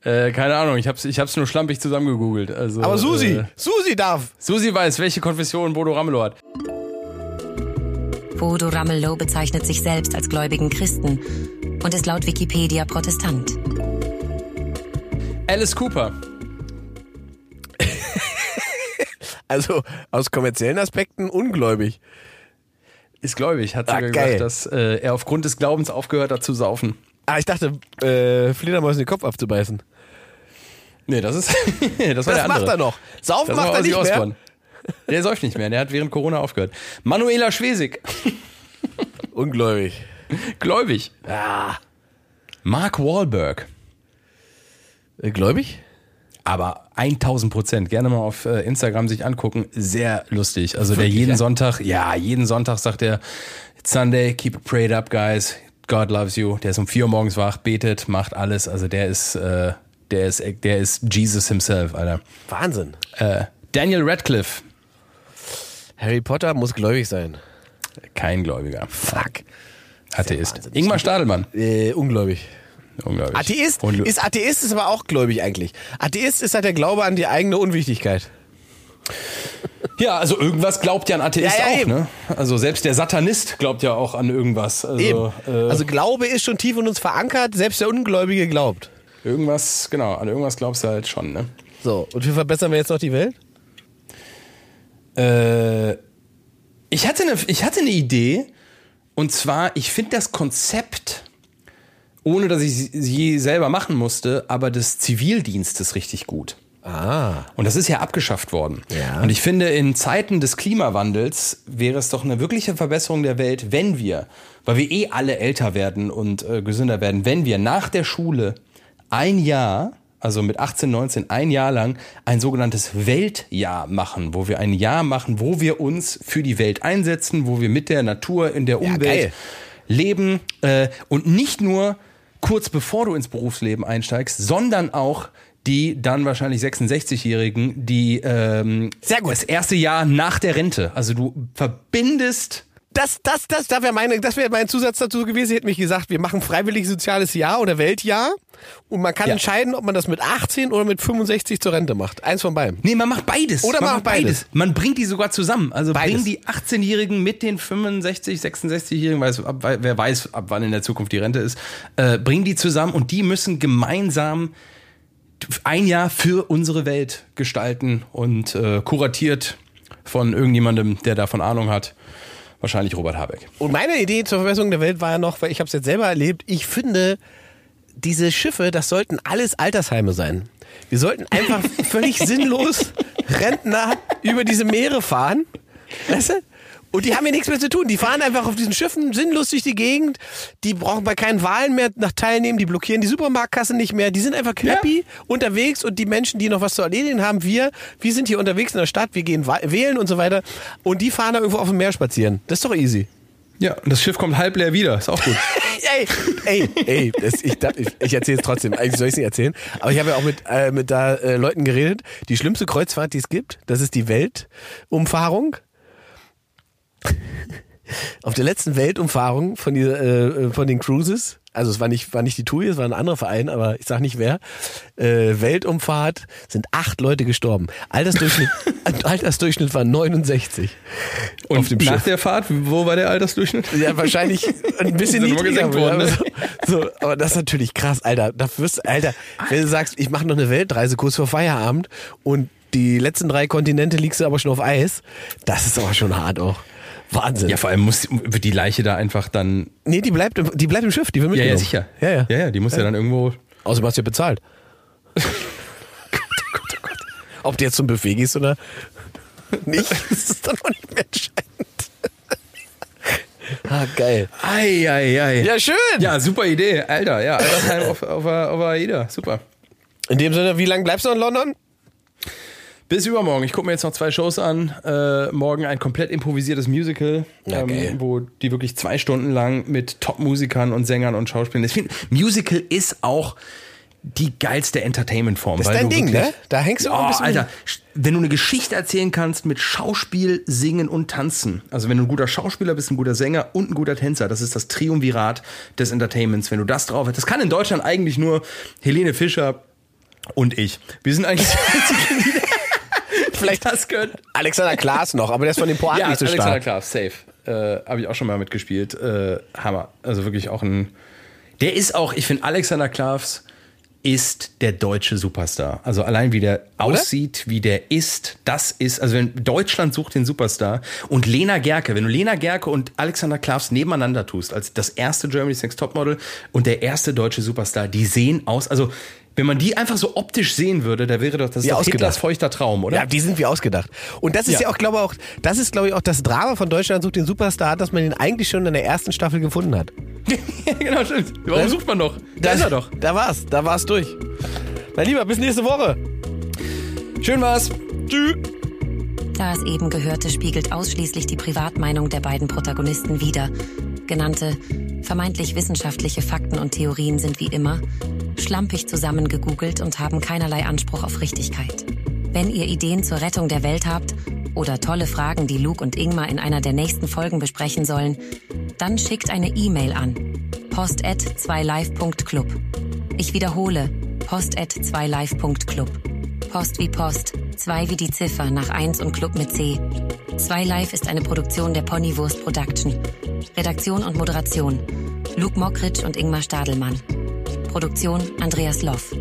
Äh, keine Ahnung, ich hab's, ich hab's nur schlampig zusammengegoogelt. Also, Aber Susi, Äh, Susi darf. Susi weiß, welche Konfession Bodo Ramelow hat. Bodo Ramelow bezeichnet sich selbst als gläubigen Christen und ist laut Wikipedia Protestant. Alice Cooper. Also aus kommerziellen Aspekten ungläubig. Ist gläubig, hat Ah, sogar geil. gesagt, dass äh, er aufgrund des Glaubens aufgehört hat zu saufen. Ah, ich dachte, äh, Fledermaus in den Kopf abzubeißen. Nee, das ist. das war Das der andere. macht er noch. Saufen Das macht er nicht mehr. Osbourne. Der säuft nicht mehr, der hat während Corona aufgehört. Manuela Schwesig. Ungläubig. Gläubig. Ah. Mark Wahlberg. Äh, gläubig? Aber 1000 Prozent. Gerne mal auf äh, Instagram sich angucken. Sehr lustig. Also der jeden ja? Sonntag, ja, jeden Sonntag sagt er, It's Sunday, keep it prayed up, guys. God loves you. Der ist um vier Uhr morgens wach, betet, macht alles. Also der ist, äh, der ist, der ist Jesus himself, Alter. Wahnsinn. Äh, Daniel Radcliffe. Harry Potter muss gläubig sein. Kein Gläubiger. Fuck. Atheist. Ingmar Stadelmann. Äh, ungläubig. Unglaublich. Atheist Unlu- ist Atheist ist aber auch gläubig eigentlich. Atheist ist halt der Glaube an die eigene Unwichtigkeit. Ja, also irgendwas glaubt ja ein Atheist Ja, ja, auch, eben. ne? Also selbst der Satanist glaubt ja auch an irgendwas. Also, Eben. Äh, also Glaube ist schon tief in uns verankert, selbst der Ungläubige glaubt. irgendwas, genau, an irgendwas glaubst du halt schon, ne? So, und wie verbessern wir jetzt noch die Welt? Äh, ich, hatte eine, ich hatte eine Idee, und zwar, ich finde das Konzept, ohne dass ich sie- selber machen musste, aber des Zivildienstes richtig gut. Ah. Und das ist ja abgeschafft worden. Ja. Und ich finde, in Zeiten des Klimawandels wäre es doch eine wirkliche Verbesserung der Welt, wenn wir, weil wir eh alle älter werden und äh, gesünder werden, wenn wir nach der Schule ein Jahr, also mit 18, 19, ein Jahr lang ein sogenanntes Weltjahr machen, wo wir ein Jahr machen, wo wir uns für die Welt einsetzen, wo wir mit der Natur, in der Ja, Umwelt geil. leben äh, und nicht nur kurz bevor du ins Berufsleben einsteigst, sondern auch die dann wahrscheinlich 66-Jährigen, die ähm, Sehr gut. das erste Jahr nach der Rente. Also du verbindest Das, das, das, das wäre meine, das wäre mein Zusatz dazu gewesen. Ich hätte mich gesagt, wir machen freiwillig soziales Jahr oder Weltjahr und man kann Ja. entscheiden, ob man das mit 18 oder mit 65 zur Rente macht. Eins von beiden. Nee, man macht beides. Oder man macht beides. Man bringt die sogar zusammen. Also Beides. bringen die 18-Jährigen mit den 65, 66-Jährigen, weiß, ab, wer weiß, ab wann in der Zukunft die Rente ist, äh, bringen die zusammen und die müssen gemeinsam ein Jahr für unsere Welt gestalten und äh, kuratiert von irgendjemandem, der davon Ahnung hat. Wahrscheinlich Robert Habeck. Und meine Idee zur Verbesserung der Welt war ja noch, weil ich habe es jetzt selber erlebt, ich finde, diese Schiffe, das sollten alles Altersheime sein. Wir sollten einfach völlig sinnlos Rentner über diese Meere fahren. Weißt du? Und die haben ja nichts mehr zu tun. Die fahren einfach auf diesen Schiffen sinnlos durch die Gegend. Die brauchen bei keinen Wahlen mehr nach teilnehmen. Die blockieren die Supermarktkasse nicht mehr. Die sind einfach happy unterwegs und die Menschen, die noch was zu erledigen haben, wir, wir sind hier unterwegs in der Stadt, wir gehen wählen und so weiter. Und die fahren da irgendwo auf dem Meer spazieren. Das ist doch easy. Ja, und das Schiff kommt halb leer wieder. Ist auch gut. ey, ey, ey, das, ich, ich, ich erzähle es trotzdem. Eigentlich soll ich es nicht erzählen. Aber ich habe ja auch mit, äh, mit da äh, Leuten geredet. Die schlimmste Kreuzfahrt, die es gibt, das ist die Weltumfahrung. Auf der letzten Weltumfahrung von, die, äh, von den Cruises, also es war nicht, war nicht die TUI, es war ein anderer Verein, aber ich sag nicht wer, äh, Weltumfahrt sind acht Leute gestorben. Altersdurchschnitt, Altersdurchschnitt war 69 Und auf dem nach Schiff. der Fahrt, wo war der Altersdurchschnitt? Ja, wahrscheinlich ein bisschen niedriger. worden, aber ne? so, so, aber das ist natürlich krass, Alter. Da wirst, Alter, wenn du sagst, ich mache noch eine Weltreise kurz vor Feierabend und die letzten drei Kontinente liegst du aber schon auf Eis, das ist aber schon hart auch. Wahnsinn. Ja, vor allem muss wird die Leiche da einfach dann. nee, die bleibt, im, die bleibt im Schiff, die wird Ja, mitgenommen. ja, sicher. Ja, ja. Ja, ja, die muss ja, dann irgendwo. Hast du ja bezahlt. Ob du jetzt zum Buffet gehst oder nicht, das ist dann noch nicht mehr entscheidend. ah, geil. Ei, ei, ei. Ja, schön. Ja, super Idee, Alter. Ja, Altersheim auf, auf, auf AIDA. Super. In dem Sinne, wie lange bleibst du in London? Bis übermorgen. Ich gucke mir jetzt noch zwei Shows an. Äh, morgen ein komplett improvisiertes Musical, Ja, ähm, wo die wirklich zwei Stunden lang mit Top-Musikern und Sängern und Schauspielern. Ich finde, Musical ist auch die geilste Entertainment-Form. Das ist dein Ding, wirklich- ne? Da hängst du auch ein Oh, bisschen. Alter, wenn du eine Geschichte erzählen kannst mit Schauspiel, Singen und Tanzen, also wenn du ein guter Schauspieler bist, ein guter Sänger und ein guter Tänzer, das ist das Triumvirat des Entertainments. Wenn du das drauf hast, das kann in Deutschland eigentlich nur Helene Fischer und ich. Wir sind eigentlich die einzigen, die vielleicht das können. Alexander Klaas noch, aber der ist von den Poaten Ja, nicht so Alexander stark. Klaas, safe. Äh, Habe ich auch schon mal mitgespielt. Äh, Hammer. Also wirklich auch ein. Der ist auch, ich finde, Alexander Klaas ist der deutsche Superstar. Also allein wie der aussieht, wie der ist, das ist, also wenn Deutschland sucht den Superstar und Lena Gerke, wenn du Lena Gerke und Alexander Klaas nebeneinander tust, als das erste Germany's Next Topmodel und der erste deutsche Superstar, die sehen aus, also wenn man die einfach so optisch sehen würde, da wäre doch das Wie doch. Hitlers feuchter Traum, oder? Ja, die sind wie ausgedacht. Und das ist ja, Ja. auch, glaube ich, auch, das ist, glaube ich, auch das Drama von Deutschland sucht den Superstar, dass man ihn eigentlich schon in der ersten Staffel gefunden hat. Ja, genau, stimmt. Warum Ne? sucht man noch? Da ist er doch. Da war's, da war's durch. Mein Lieber, bis nächste Woche. Schön war's. Tschüss. Da es eben gehörte, spiegelt ausschließlich die Privatmeinung der beiden Protagonisten wider. Genannte vermeintlich wissenschaftliche Fakten und Theorien sind wie immer schlampig zusammengegoogelt und haben keinerlei Anspruch auf Richtigkeit. Wenn ihr Ideen zur Rettung der Welt habt oder tolle Fragen, die Luke und Ingmar in einer der nächsten Folgen besprechen sollen, dann schickt eine E-Mail an post@2live.club. Ich wiederhole, post@2live.club. Post wie Post, 2 wie die Ziffer nach 1 und Club mit C. 2 Live ist eine Produktion der Ponywurst Production. Redaktion und Moderation Luke Mockridge und Ingmar Stadelmann. Produktion Andreas Loff.